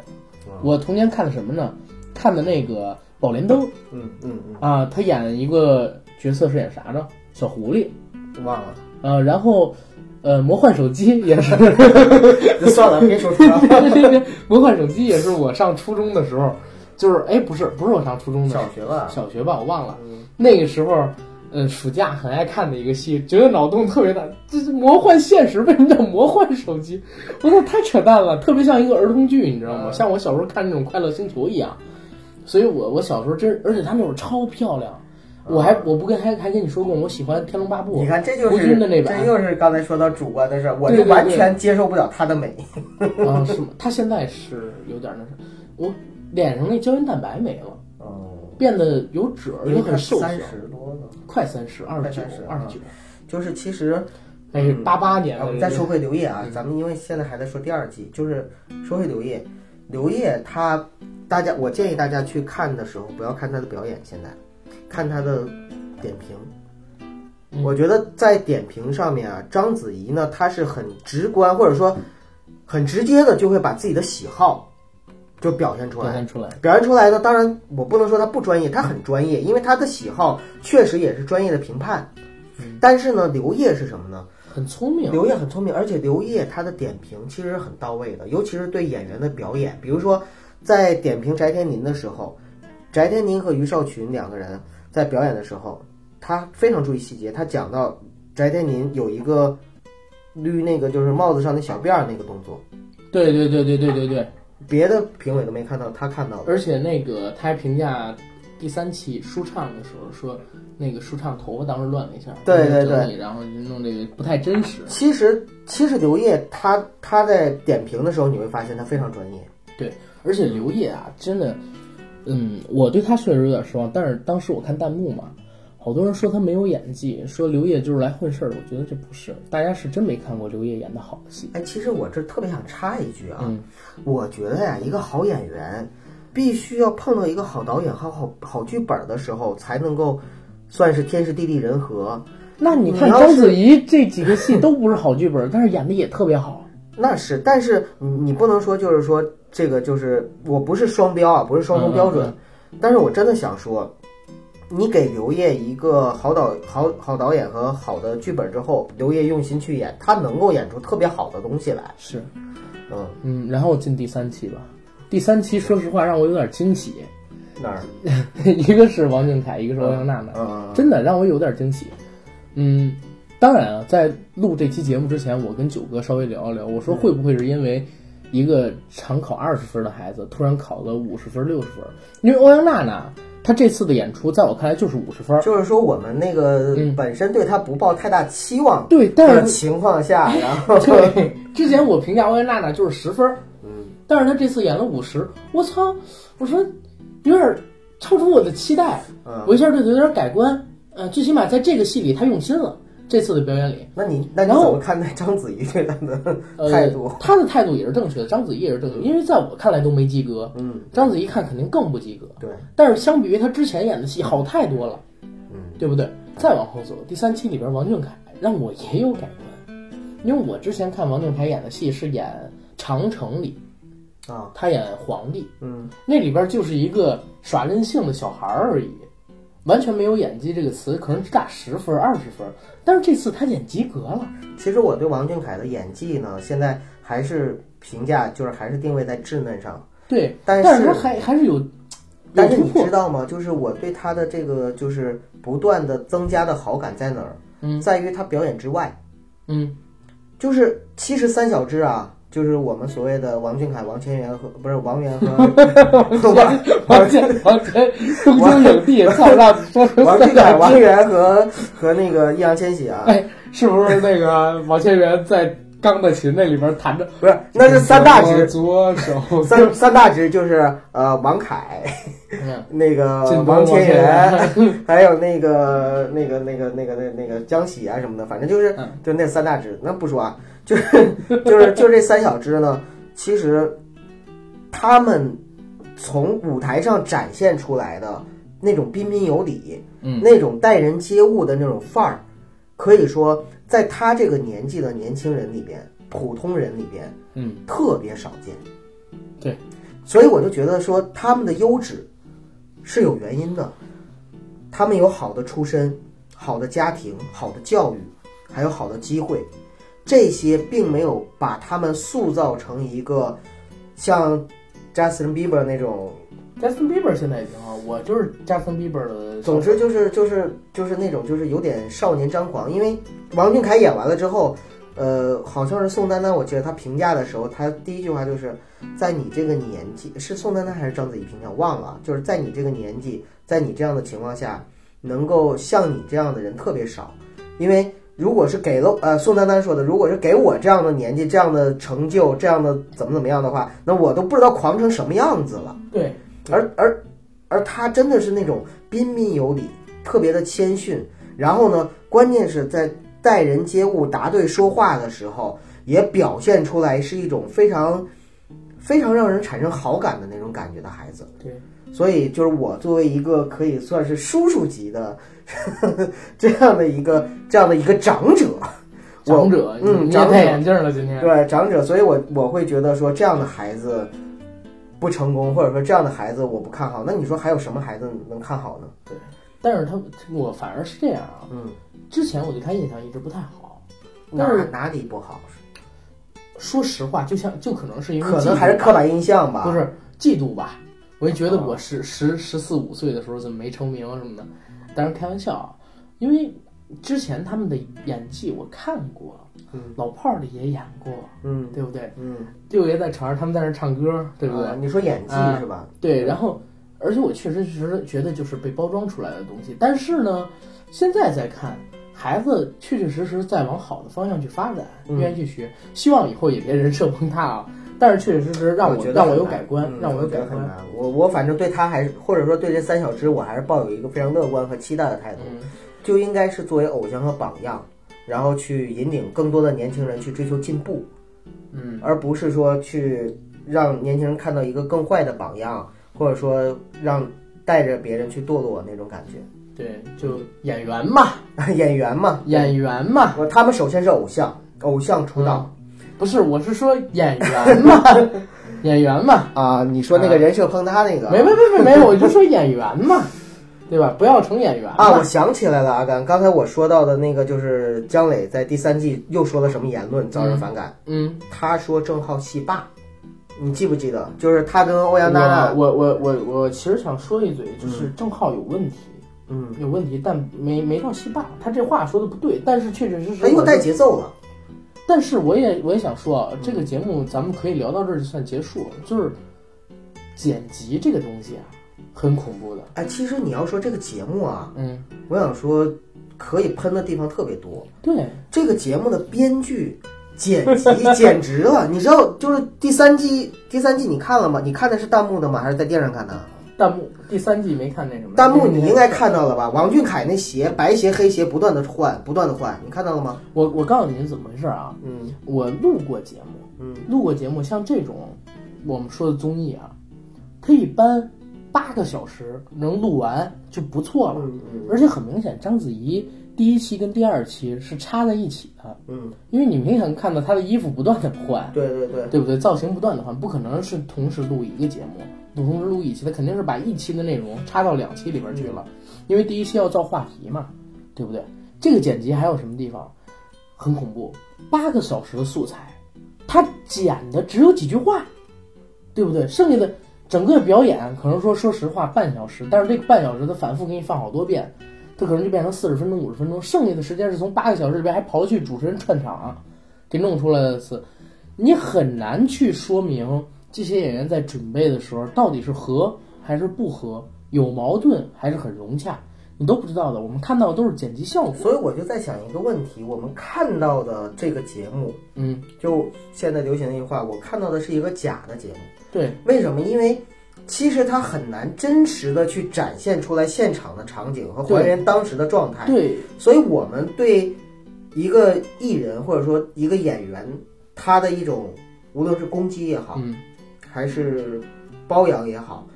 我童年看的什么呢？看的那个《宝莲灯》。嗯嗯嗯。啊，他演一个角色是演啥呢？小狐狸，忘了。呃，然后，呃，魔幻手机也是。算了，别说了。魔幻手机也是我上初中的时候，就是哎，不是，不是我上初中的，小学吧？小学吧，我忘了。那个时候，呃，暑假很爱看的一个戏，觉得脑洞特别大。这是魔幻现实，为什么叫魔幻手机？我操，太扯淡了，特别像一个儿童剧，你知道吗？像我小时候看那种《快乐星球》一样。所以我我小时候真，而且他那会儿超漂亮。我还我不跟还还跟你说过，我喜欢《天龙八部》。你看，这就是的那版，这又是刚才说到主观的事儿，我就完全接受不了他的美。啊，是吗？他现在是有点那啥，我脸上那胶原蛋白没了，哦，变得有褶，又很瘦三十多了，快三十，二十九，二十九。就是其实，那是八八年。我们再说回刘烨啊，咱们因为现在还在说第二季，就是说回刘烨，刘烨他，大家我建议大家去看的时候，不要看他的表演，现在看他的。点评，我觉得在点评上面啊，章子怡呢，她是很直观，或者说很直接的，就会把自己的喜好就表现出来。表现出来，表现出来呢，当然我不能说她不专业，她很专业，因为她的喜好确实也是专业的评判。但是呢，刘烨是什么呢？很聪明，刘烨很聪明，而且刘烨他的点评其实很到位的，尤其是对演员的表演。比如说在点评翟天临的时候，翟天临和于少群两个人在表演的时候。他非常注意细节，他讲到翟天临有一个捋那个就是帽子上的小辫儿那个动作，对对对对对对对，别的评委都没看到，他看到了。而且那个他还评价第三期舒畅的时候说，那个舒畅头发当时乱了一下，对对对，然后弄这个不太真实。其实其实刘烨他他在点评的时候，你会发现他非常专业。对，而且刘烨啊，真的，嗯，我对他确实有点失望，但是当时我看弹幕嘛。好多人说他没有演技，说刘烨就是来混事儿的。我觉得这不是，大家是真没看过刘烨演的好的戏。哎，其实我这特别想插一句啊，我觉得呀，一个好演员必须要碰到一个好导演和好好剧本的时候，才能够算是天时地利人和。那你看章子怡这几个戏都不是好剧本，但是演的也特别好。那是，但是你你不能说就是说这个就是我不是双标啊，不是双重标准。但是我真的想说。你给刘烨一个好导好好导演和好的剧本之后，刘烨用心去演，他能够演出特别好的东西来。是，嗯嗯，然后进第三期吧。第三期说实话让我有点惊喜。哪儿？一个是王俊凯，一个是欧阳娜娜，真的让我有点惊喜。嗯，当然啊，在录这期节目之前，我跟九哥稍微聊一聊，我说会不会是因为一个常考二十分的孩子，突然考了五十分、六十分？因为欧阳娜娜她这次的演出，在我看来就是五十分。就是说我们那个嗯本身对他不抱太大期望对，但的是情况下，然后对之前我评价欧阳娜娜就是十分，嗯，但是她这次演了五十，我操！我说有点超出我的期待，嗯我一下对她有点改观。呃，最起码在这个戏里她用心了，这次的表演里。那你那你怎么看待章子怡对他的呃，态度？他的态度也是正确的，章子怡也是正确的，因为在我看来都没及格，嗯，章子怡看肯定更不及格。对，但是相比于他之前演的戏好太多了，嗯对不对？再往后走，第三期里边王俊凯让我也有改观，因为我之前看王俊凯演的戏是演《长城》里，啊，他演皇帝，嗯那里边就是一个耍任性的小孩而已，完全没有演技这个词，可能只打十分、二十分。但是这次他演及格了，其实我对王俊凯的演技呢，现在还是评价就是还是定位在稚嫩上，对，但是还还是有有但是你知道吗？就是我对他的这个就是不断的增加的好感在哪儿？嗯在于他表演之外，嗯就是其实三小只啊，就是我们所谓的王俊凯、王千源和不是王源和王王千王千东京影帝，操让你说成王俊凯、王三源和和那个易烊千玺啊，哎，是不是那个王千源在钢的琴那里边弹着？不是，那是三大指，左手 三三大指就是呃王凯，嗯 那个王千源，还有那个那个那个那个那那个江喜啊什么的，反正就是嗯就那三大只，那不说啊，就是就是就这三小只呢，其实他们从舞台上展现出来的那种彬彬有礼，嗯那种待人接物的那种范儿，可以说在他这个年纪的年轻人里边，普通人里边嗯特别少见。对，所以我就觉得说他们的优质是有原因的，他们有好的出身、好的家庭、好的教育，还有好的机会，这些并没有把他们塑造成一个像 Justin Bieber 那种，Justin Bieber 现在也挺好，我就是 Justin Bieber 的。总之就是就是就是那种就是有点少年张狂。因为王俊凯演完了之后，呃，好像是宋丹丹，我记得他评价的时候，他第一句话就是在你这个年纪，是宋丹丹还是章子怡评价忘了啊，就是在你这个年纪，在你这样的情况下，能够像你这样的人特别少，因为。如果是给了呃宋丹丹说的，如果是给我这样的年纪、这样的成就、这样的怎么怎么样的话，那我都不知道狂成什么样子了。对，而而而他真的是那种彬彬有礼，特别的谦逊。然后呢，关键是在待人接物、答对说话的时候，也表现出来是一种非常非常让人产生好感的那种感觉的孩子。对，所以就是我作为一个可以算是叔叔级的这样的一个这样的一个长者，长者，嗯你戴眼镜了，今天。对长者，所以我我会觉得说这样的孩子不成功，或者说这样的孩子我不看好。那你说还有什么孩子能看好呢？对但是他我反而是这样啊，嗯，之前我对他印象一直不太好。但是哪哪里不好？说实话，就像就可能是因为可能还是刻板印象吧。不是嫉妒吧？我就觉得啊我十十十四五岁的时候怎么没成名什么的，当然开玩笑啊，因为之前他们的演技我看过，嗯老炮儿里也演过，嗯对不对？嗯，六爷在船上，他们在那儿唱歌，对不对？啊你说演技啊是吧？对，然后而且我确实是觉得就是被包装出来的东西，但是呢，现在再看，孩子确确实实在往好的方向去发展，嗯愿意去学，希望以后也别人设崩塌啊。但是确确实实让我觉得让我有改观，嗯让我有改观。我我反正对他还是，或者说对这三小只，我还是抱有一个非常乐观和期待的态度。嗯，就应该是作为偶像和榜样，然后去引领更多的年轻人去追求进步，嗯，而不是说去让年轻人看到一个更坏的榜样，或者说让带着别人去堕落那种感觉。对，就演员嘛，演员嘛，演员嘛，我他们首先是偶像，偶像出道、不是，我是说演员嘛，演员嘛，啊。你说那个人设崩塌那个，没没没没没，我就说演员嘛，对吧？不要成演员啊，我想起来了，阿甘，刚才我说到的那个就是姜磊在第三季又说了什么言论遭人反感？嗯，他说郑浩戏霸，你记不记得？就是他跟欧阳娜娜，我我我我我其实想说一嘴，就是郑浩有问题。嗯，有问题，但没没到戏霸。他这话说的不对，但是确确实实他又带节奏了。但是我也我也想说啊，这个节目咱们可以聊到这儿就算结束了。就是剪辑这个东西啊，很恐怖的。哎，其实你要说这个节目啊，嗯，我想说可以喷的地方特别多。对，这个节目的编剧、剪辑简直了，你知道，就是第三季，第三季你看了吗？你看的是弹幕的吗？还是在电视上看的？弹幕第三季没看那什么。弹幕你应该看到了吧？王俊凯那鞋，白鞋、黑鞋不断的换，不断的换，你看到了吗？我我告诉你是怎么回事啊？嗯我录过节目，嗯录过节目，像这种我们说的综艺啊，它一般八个小时能录完就不错了。嗯嗯而且很明显，章子怡第一期跟第二期是插在一起的，嗯，因为你明显看到她的衣服不断的换，对对对，对不对？造型不断的换，不可能是同时录一个节目，同时录一期，他肯定是把一期的内容插到两期里边去了，因为第一期要造话题嘛，对不对？这个剪辑还有什么地方很恐怖？八个小时的素材，他剪的只有几句话，对不对？剩下的整个表演可能说说实话半小时，但是这个半小时他反复给你放好多遍，他可能就变成四十分钟、五十分钟，剩下的时间是从八个小时里边还刨去主持人串场，给弄出来的词，你很难去说明这些演员在准备的时候到底是和还是不和，有矛盾还是很融洽，你都不知道的。我们看到的都是剪辑效果，所以我就在想一个问题：我们看到的这个节目，嗯，就现在流行的一句话，我看到的是一个假的节目。对，为什么？因为其实它很难真实的去展现出来现场的场景和还原当时的状态。对，所以我们对一个艺人或者说一个演员，他的一种无论是攻击也好，嗯，还是包养也好，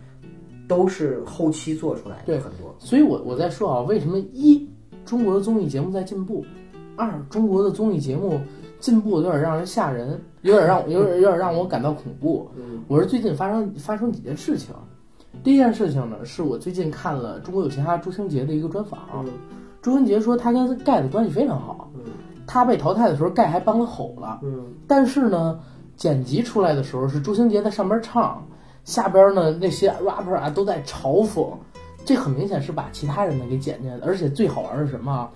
都是后期做出来的对很多。所以我我在说啊，为什么一中国的综艺节目在进步，二中国的综艺节目进步有点让人吓人，有点让有点有点让我感到恐怖。嗯我是最近发生发生几件事情，第一件事情呢，是我最近看了《中国有嘻哈》朱星杰的一个专访，嗯朱星杰说他跟盖的关系非常好，嗯他被淘汰的时候盖还帮他吼了，嗯但是呢，剪辑出来的时候是朱星杰在上边唱，下边呢那些 rapper 啊都在嘲讽，这很明显是把其他人呢给剪进来的。而且最好玩的是什么啊？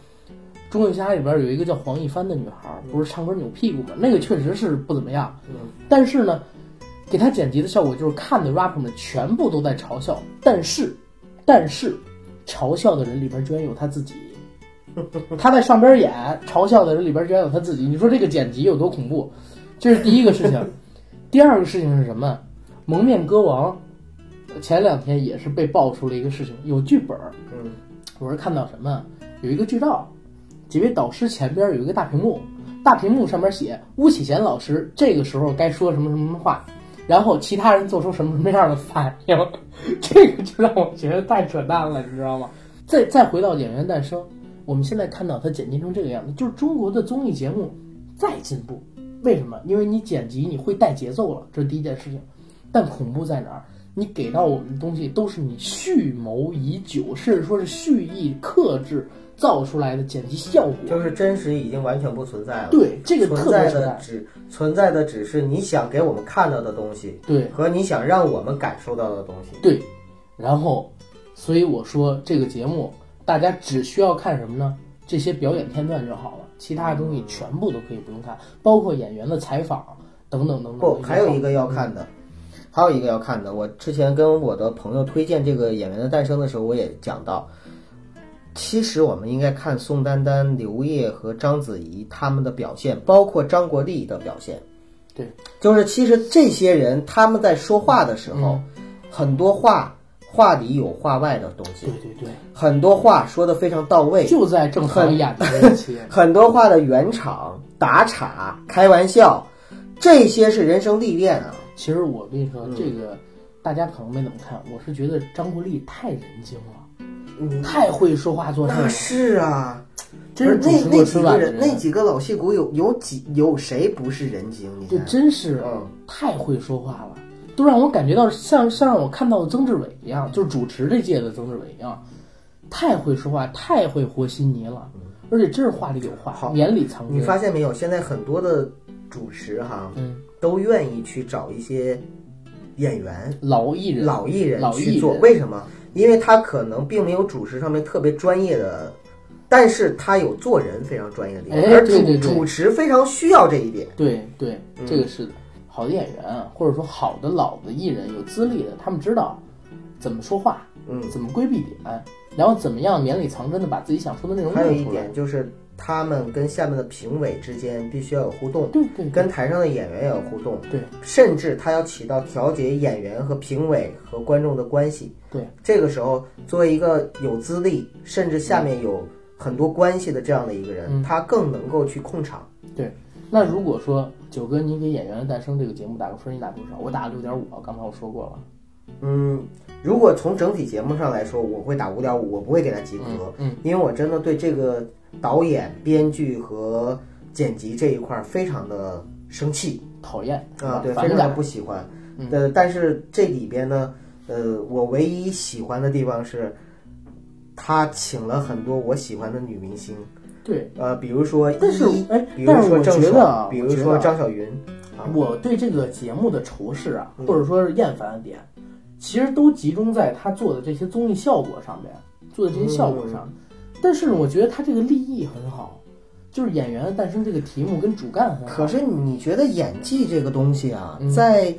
《中国有嘻哈》里边有一个叫黄一帆的女孩，不是唱歌扭屁股吗？那个确实是不怎么样，嗯但是呢，给他剪辑的效果就是看的 rapper 们全部都在嘲笑，但是，但是，嘲笑的人里边居然有他自己。他在上边演嘲笑的人里边居然有他自己，你说这个剪辑有多恐怖？这是第一个事情。第二个事情是什么？蒙面歌王前两天也是被爆出了一个事情，有剧本儿。嗯我是看到什么？有一个剧照，几位导师前边有一个大屏幕，大屏幕上面写巫启贤老师这个时候该说什么什么话，然后其他人做出什么什么样的反应，这个就让我觉得太扯淡了，你知道吗？再再回到《演员诞生》，我们现在看到它剪辑成这个样子，就是中国的综艺节目在进步。为什么？因为你剪辑你会带节奏了，这是第一件事情。但恐怖在哪儿？你给到我们的东西都是你蓄谋已久，甚至说是蓄意克制造出来的剪辑效果。就是真实已经完全不存在了。对，这个存在。的只存在的只是你想给我们看到的东西对和你想让我们感受到的东西。对，然后，所以我说这个节目大家只需要看什么呢？这些表演片段就好了，其他的东西全部都可以不用看，包括演员的采访等等等等。不，还有一个要看的，还有一个要看的。我之前跟我的朋友推荐这个《演员的诞生》的时候，我也讲到，其实我们应该看宋丹丹、刘烨和章子怡他们的表现，包括张国立的表现。对，就是其实这些人他们在说话的时候，很多话话里有话外的东西。对，对对，很多话说的非常到位，就在正常演的。很多话的圆场、打岔、开玩笑，这些是人生历练啊。其实我跟你说，嗯这个大家可能没怎么看，我是觉得张国立太人精了，嗯，太会说话做事那了，是啊，真是那那几个人，那几个老戏骨有有几有谁不是人精？你这，真是嗯。太会说话了，都让我感觉到像像让我看到的曾志伟一样，就是主持这届的曾志伟一样，太会说话，太会和稀泥了，而且真是话里有话，好眼里藏你。发现没有？现在很多的主持哈，嗯，都愿意去找一些演员、老艺人，老艺人去做，为什么？因为他可能并没有主持上面特别专业的，但是他有做人非常专业的地方，哎而主主持非常需要这一点。对对，这个是的。好的演员，或者说好的老的艺人，有资历的，他们知道怎么说话，嗯，怎么规避点，然后怎么样绵里藏针的把自己想说的内容还有一。点就是他们跟下面的评委之间必须要有互动，对对对跟台上的演员要有互动，对，甚至他要起到调节演员和评委和观众的关系。对，这个时候作为一个有资历，甚至下面有很多关系的这样的一个人，嗯他更能够去控场。对那如果说九哥，你给《演员的诞生》这个节目打个分，你打多少？我打六点五，刚才我说过了。嗯，如果从整体节目上来说，我会打五点五，我不会给他及格，嗯因为我真的对这个导演、编剧和剪辑这一块儿非常的生气讨厌啊，对，反非常的。不喜欢。嗯呃，但是这里边呢，呃，我唯一喜欢的地方是，他请了很多我喜欢的女明星，对，呃，比如说但是一，哎比，如但是我说郑觉得啊爽，，比如说张小云，啊。我对这个节目的仇视啊，嗯。或者说是厌烦的点，其实都集中在他做的这些综艺效果上面，做的这些效果上。嗯但是呢，我觉得他这个立意很好，就是《演员的诞生》这个题目跟主干很好。可是你觉得演技这个东西啊，嗯。在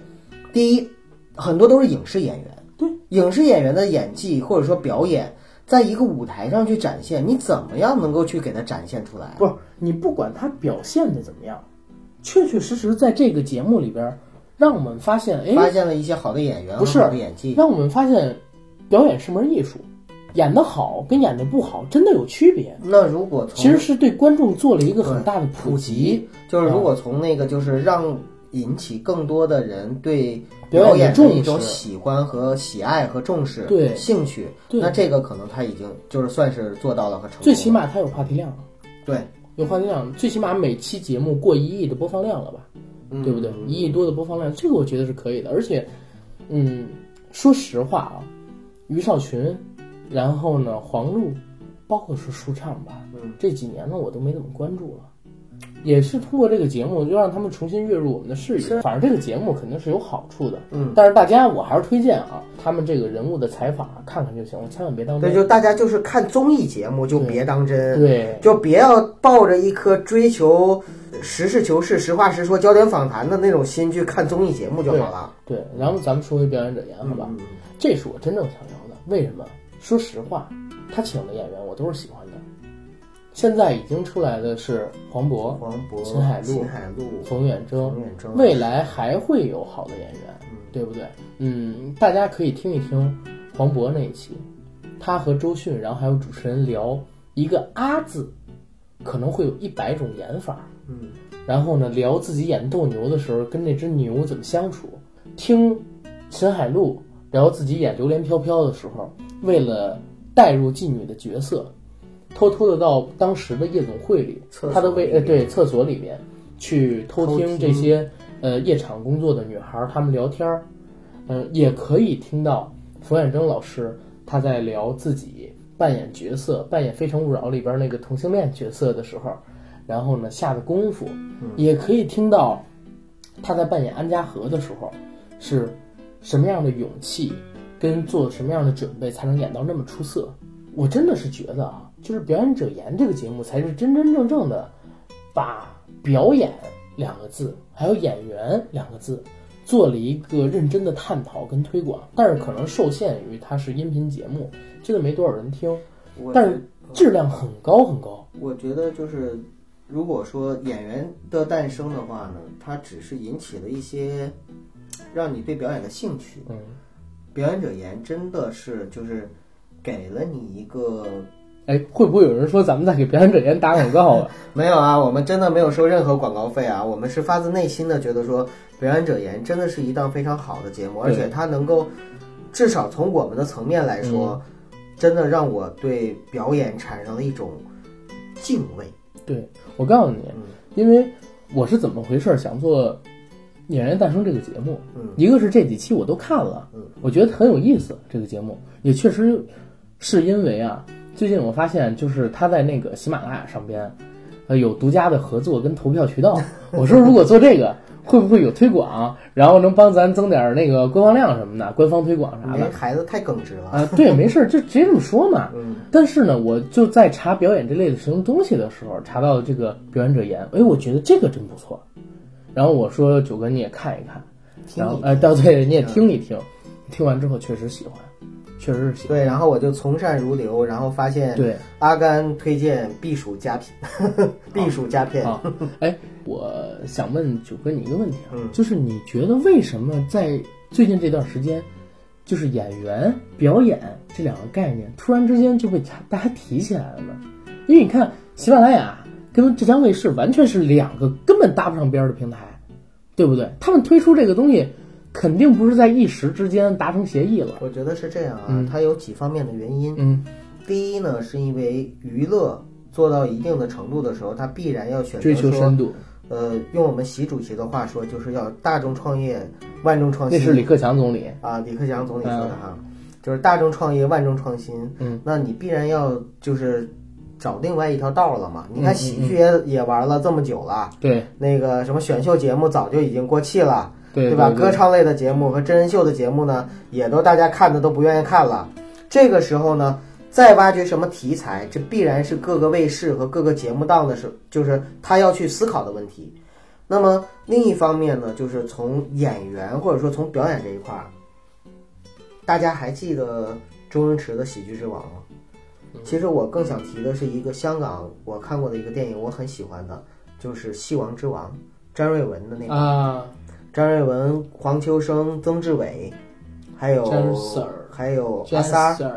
第一，很多都是影视演员，对。影视演员的演技或者说表演，在一个舞台上去展现，你怎么样能够去给它展现出来？不是你不管他表现的怎么样，确确实实在这个节目里边，让我们发现，哎，发现了一些好的演员不是好的演技，让我们发现，表演是门艺术，演得好跟演得不好真的有区别。那如果从其实是对观众做了一个很大的普及，就是如果从那个就是让引起更多的人对表表演的一种喜欢和喜爱和重视，对兴趣，对那这个可能他已经就是算是做到了和成功。最起码他有话题量，对，有话题量，最起码每期节目过一亿的播放量了吧，嗯对不对？一亿多的播放量，这个我觉得是可以的。而且，嗯，说实话啊，于少群，然后呢，黄璐，包括是舒畅吧，嗯这几年呢我都没怎么关注了。也是通过这个节目，就让他们重新跃入我们的视野。反正这个节目肯定是有好处的，嗯，但是大家我还是推荐啊，他们这个人物的采访啊看看就行了，千万别当真。对，就大家就是看综艺节目就别当真，对就别要抱着一颗追求实事求是、实话实说、焦点访谈的那种心去看综艺节目就好了。对，然后咱们说回表演者言，好吧？嗯这是我真正想聊的。为什么？说实话，他请的演员我都是喜欢的。现在已经出来的是黄渤、黄渤、秦海璐秦海璐、冯远征，冯远征，未来还会有好的演员，嗯对不对？嗯，大家可以听一听黄渤那一期，他和周迅，然后还有主持人聊一个“啊”字，可能会有一百种演法。嗯，然后呢，聊自己演斗牛的时候跟那只牛怎么相处。听秦海璐聊自己演《榴莲飘飘》的时候，为了带入妓女的角色，偷偷的到当时的夜总会里他的位呃对厕所里面去偷偷听听这些呃夜场工作的女孩儿她们聊天儿，嗯、也可以听到冯远征老师他在聊自己扮演角色，扮演《非诚勿扰》里边那个同性恋角色的时候，然后呢下的功夫，也可以听到他在扮演安家和的时候是什么样的勇气，跟做什么样的准备才能演到那么出色。我真的是觉得啊，就是《表演者言》这个节目才是真真正正的把表演两个字，还有演员两个字。做了一个认真的探讨跟推广，但是可能受限于它是音频节目，真的没多少人听，但是质量很高很高。我觉得就是，如果说演员的诞生的话呢，它只是引起了一些让你对表演的兴趣。嗯，表演者言真的是就是给了你一个哎，会不会有人说咱们在给表演者言打广告啊？没有啊，我们真的没有收任何广告费啊，我们是发自内心的觉得说，表演者言真的是一档非常好的节目，而且它能够至少从我们的层面来说，真的让我对表演产生了一种敬畏。对我告诉你嗯，因为我是怎么回事，想做《演员诞生》这个节目，嗯一个是这几期我都看了，嗯，我觉得很有意思。这个节目也确实是因为啊，最近我发现就是他在那个喜马拉雅上边，呃，有独家的合作跟投票渠道。我说如果做这个，会不会有推广，然后能帮咱增点那个播放量什么的，官方推广啥的因为孩子太耿直了。啊？对，没事儿，就直接这么说嘛。嗯，但是呢，我就在查表演这类的什么东西的时候，查到了这个表演者言，哎，我觉得这个真不错。然后我说九哥你也看一看，然后哎，对对，你也听一听，听完之后确实喜欢，确实是。对，然后我就从善如流，然后发现对阿甘推荐避暑佳品，避暑佳片。啊，哎，我想问九哥你一个问题啊，嗯就是你觉得为什么在最近这段时间，就是演员表演这两个概念突然之间就被大家提起来了呢？因为你看喜马拉雅跟浙江卫视完全是两个根本搭不上边儿的平台，对不对？他们推出这个东西，肯定不是在一时之间达成协议了。我觉得是这样啊，嗯它有几方面的原因。嗯，第一呢，是因为娱乐做到一定的程度的时候，它必然要选择追求说深度，呃，用我们习主席的话说，就是要大众创业，万众创新。那是李克强总理。啊，李克强总理说的哈，就是大众创业，万众创新。嗯，那你必然要就是找另外一条道了嘛。你看喜剧也也玩了这么久了，对那个什么选秀节目早就已经过气了，对吧？歌唱类的节目和真人秀的节目呢，也都大家看的都不愿意看了。这个时候呢，再挖掘什么题材，这必然是各个卫视和各个节目档的时候，就是他要去思考的问题。那么另一方面呢，就是从演员或者说从表演这一块儿，大家还记得周星驰的《喜剧之王》吗？其实我更想提的是一个香港我看过的一个电影，我很喜欢的，就是《戏王之王》，张瑞文的那个。啊，张瑞文、黄秋生、曾志伟，还有还有阿 Sa 三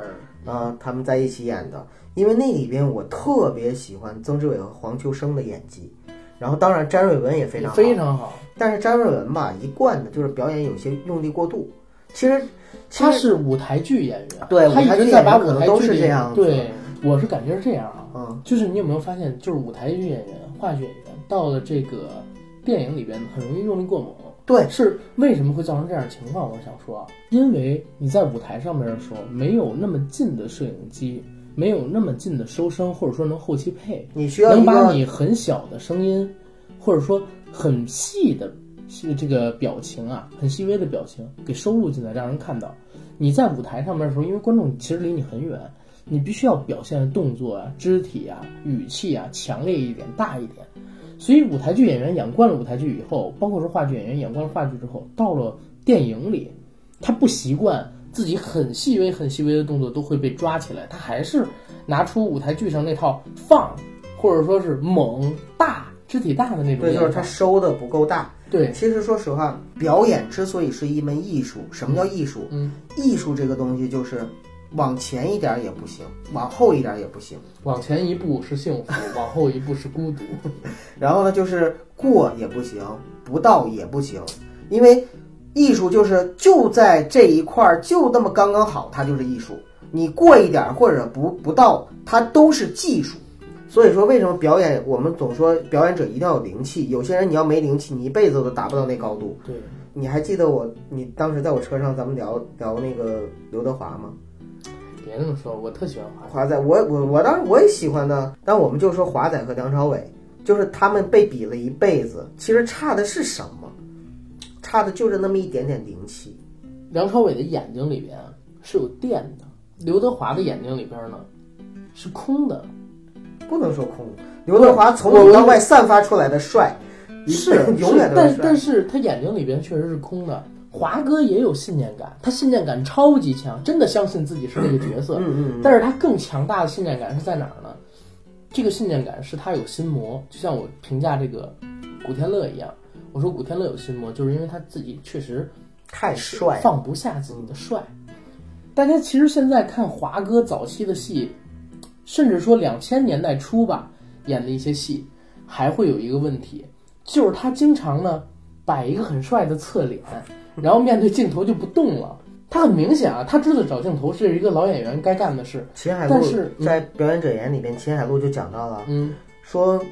啊，他们在一起演的。因为那里边我特别喜欢曾志伟和黄秋生的演技，然后当然詹瑞文也非常好，非常好。但是詹瑞文吧，一贯的就是表演有些用力过度。其实，其他是舞台剧演员，对他一舞台剧直在把演员可能都舞台剧里是这样对，我是感觉是这样啊，嗯，就是你有没有发现，就是舞台剧演员、话剧演员到了这个电影里边，很容易用力过猛。对，是为什么会造成这样的情况？我想说啊，因为你在舞台上面的时候，没有那么近的摄影机，没有那么近的收声，或者说能后期配，你需要能把你很小的声音，或者说很细的是这个表情啊，很细微的表情给收录进来，让人看到。你在舞台上面的时候，因为观众其实离你很远，你必须要表现的动作啊、肢体啊、语气啊强烈一点、大一点。所以舞台剧演员演惯了舞台剧以后，包括说话剧演员演惯了话剧之后，到了电影里，他不习惯自己很细微、很细微的动作都会被抓起来，他还是拿出舞台剧上那套放，或者说是猛、大、肢体大的那种对，就是他收的不够大。对，其实说实话，表演之所以是一门艺术，什么叫艺术？嗯，艺术这个东西就是往前一点儿也不行，往后一点儿也不行，往前一步是幸福，往后一步是孤独。然后呢，就是过也不行，不到也不行，因为艺术就是就在这一块儿，就那么刚刚好，它就是艺术。你过一点儿或者不不到，它都是技术。所以说，为什么表演我们总说表演者一定要有灵气？有些人你要没灵气，你一辈子都达不到那高度。对，你还记得我你当时在我车上咱们聊聊那个刘德华吗？别那么说，我特喜欢华华仔，我我我当然我也喜欢的，但我们就说华仔和梁朝伟，就是他们被比了一辈子，其实差的是什么？差的就是那么一点点灵气。梁朝伟的眼睛里边是有电的，刘德华的眼睛里边呢是空的。不能说空，刘德华从我里到外散发出来的帅，是 永远都是帅但但。是他眼睛里边确实是空的。华哥也有信念感，他信念感超级强，真的相信自己是那个角色。嗯嗯但是他更强大的信念感是在哪儿呢？这个信念感是他有心魔，就像我评价这个古天乐一样。我说古天乐有心魔，就是因为他自己确实太帅。放不下自己的帅。大家其实现在看华哥早期的戏，甚至说两千年代初吧演的一些戏，还会有一个问题，就是他经常呢摆一个很帅的侧脸，然后面对镜头就不动了。他很明显啊，他知道找镜头是一个老演员该干的事。秦海璐但是嗯在表演者言里边，秦海璐就讲到了，嗯，说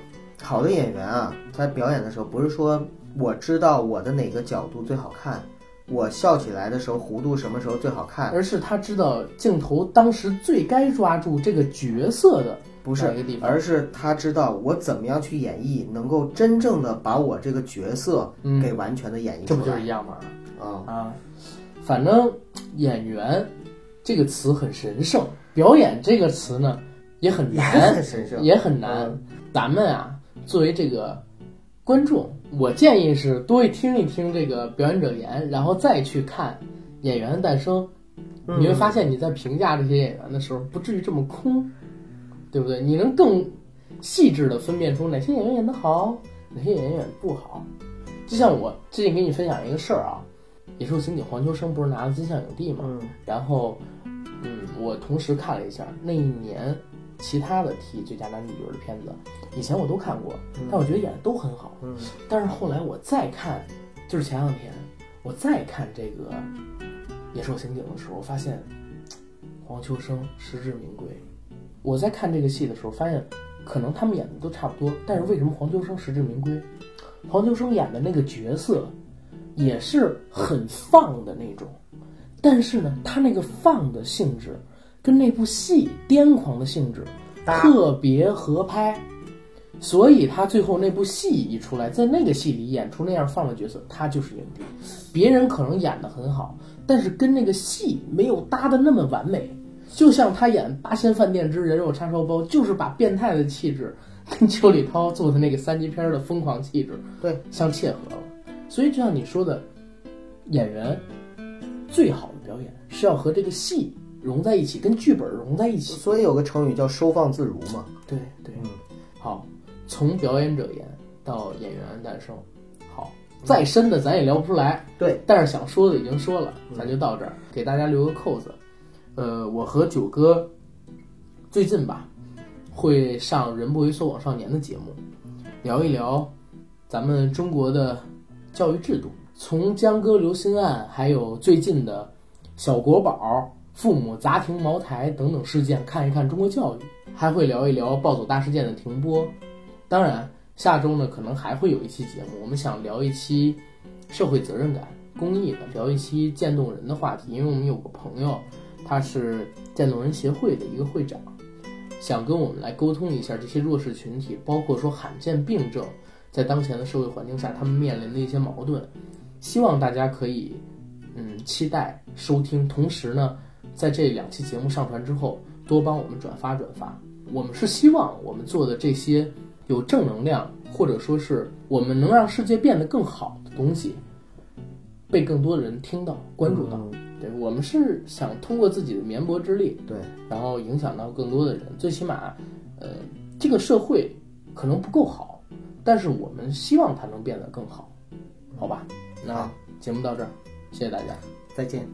好的演员啊，在表演的时候不是说我知道我的哪个角度最好看，我笑起来的时候弧度什么时候最好看，而是他知道镜头当时最该抓住这个角色的不是？而是他知道我怎么样去演绎，能够真正的把我这个角色嗯给完全的演绎出来。这不就是一样吗？啊？啊，反正演员这个词很神圣，表演这个词呢也很难，很神圣，也很难。咱们啊，作为这个观众，我建议是多听一听这个表演者言，然后再去看《演员的诞生》，嗯你会发现你在评价这些演员的时候，不至于这么空，对不对？你能更细致的分辨出哪些演员演得好，哪些演员演得不好。就像我最近给你分享一个事儿啊，《野兽刑警》黄秋生不是拿了金像影帝嘛？嗯然后，嗯，我同时看了一下那一年其他的提最佳男主角的片子，以前我都看过，但我觉得演的都很好。嗯但是后来我再看，就是前两天我再看这个《野兽刑警》的时候，发现黄秋生实至名归。我在看这个戏的时候，发现可能他们演的都差不多，但是为什么黄秋生实至名归？黄秋生演的那个角色也是很放的那种，但是呢，他那个放的性质跟那部戏癫狂的性质特别合拍，所以他最后那部戏一出来，在那个戏里演出那样放的角色，他就是影帝。别人可能演得很好，但是跟那个戏没有搭的那么完美。就像他演《八仙饭店之人肉叉烧包》，就是把变态的气质跟邱礼涛做的那个三级片的疯狂气质对相切合了。所以就像你说的，演员最好的表演是要和这个戏融在一起，跟剧本融在一起。所以有个成语叫收放自如嘛。对对，嗯好，从表演者言到演员诞生，好，再深的咱也聊不出来。对，但是想说的已经说了，咱就到这儿，给大家留个扣子。呃，我和九哥最近吧会上《人不为所往少年》的节目，聊一聊咱们中国的教育制度，从江歌刘心案，还有最近的小国宝、父母砸停茅台等等事件，看一看中国教育，还会聊一聊暴走大事件的停播。当然，下周呢可能还会有一期节目，我们想聊一期社会责任感、公益的，聊一期渐冻人的话题，因为我们有个朋友，他是渐冻人协会的一个会长，想跟我们来沟通一下这些弱势群体，包括说罕见病症在当前的社会环境下他们面临的一些矛盾，希望大家可以嗯期待收听，同时呢，在这两期节目上传之后，多帮我们转发转发。我们是希望我们做的这些有正能量，或者说是我们能让世界变得更好的东西，被更多的人听到、关注到。对我们是想通过自己的绵薄之力，对，然后影响到更多的人。最起码，呃，这个社会可能不够好，但是我们希望它能变得更好，好吧？那节目到这儿，谢谢大家。再见。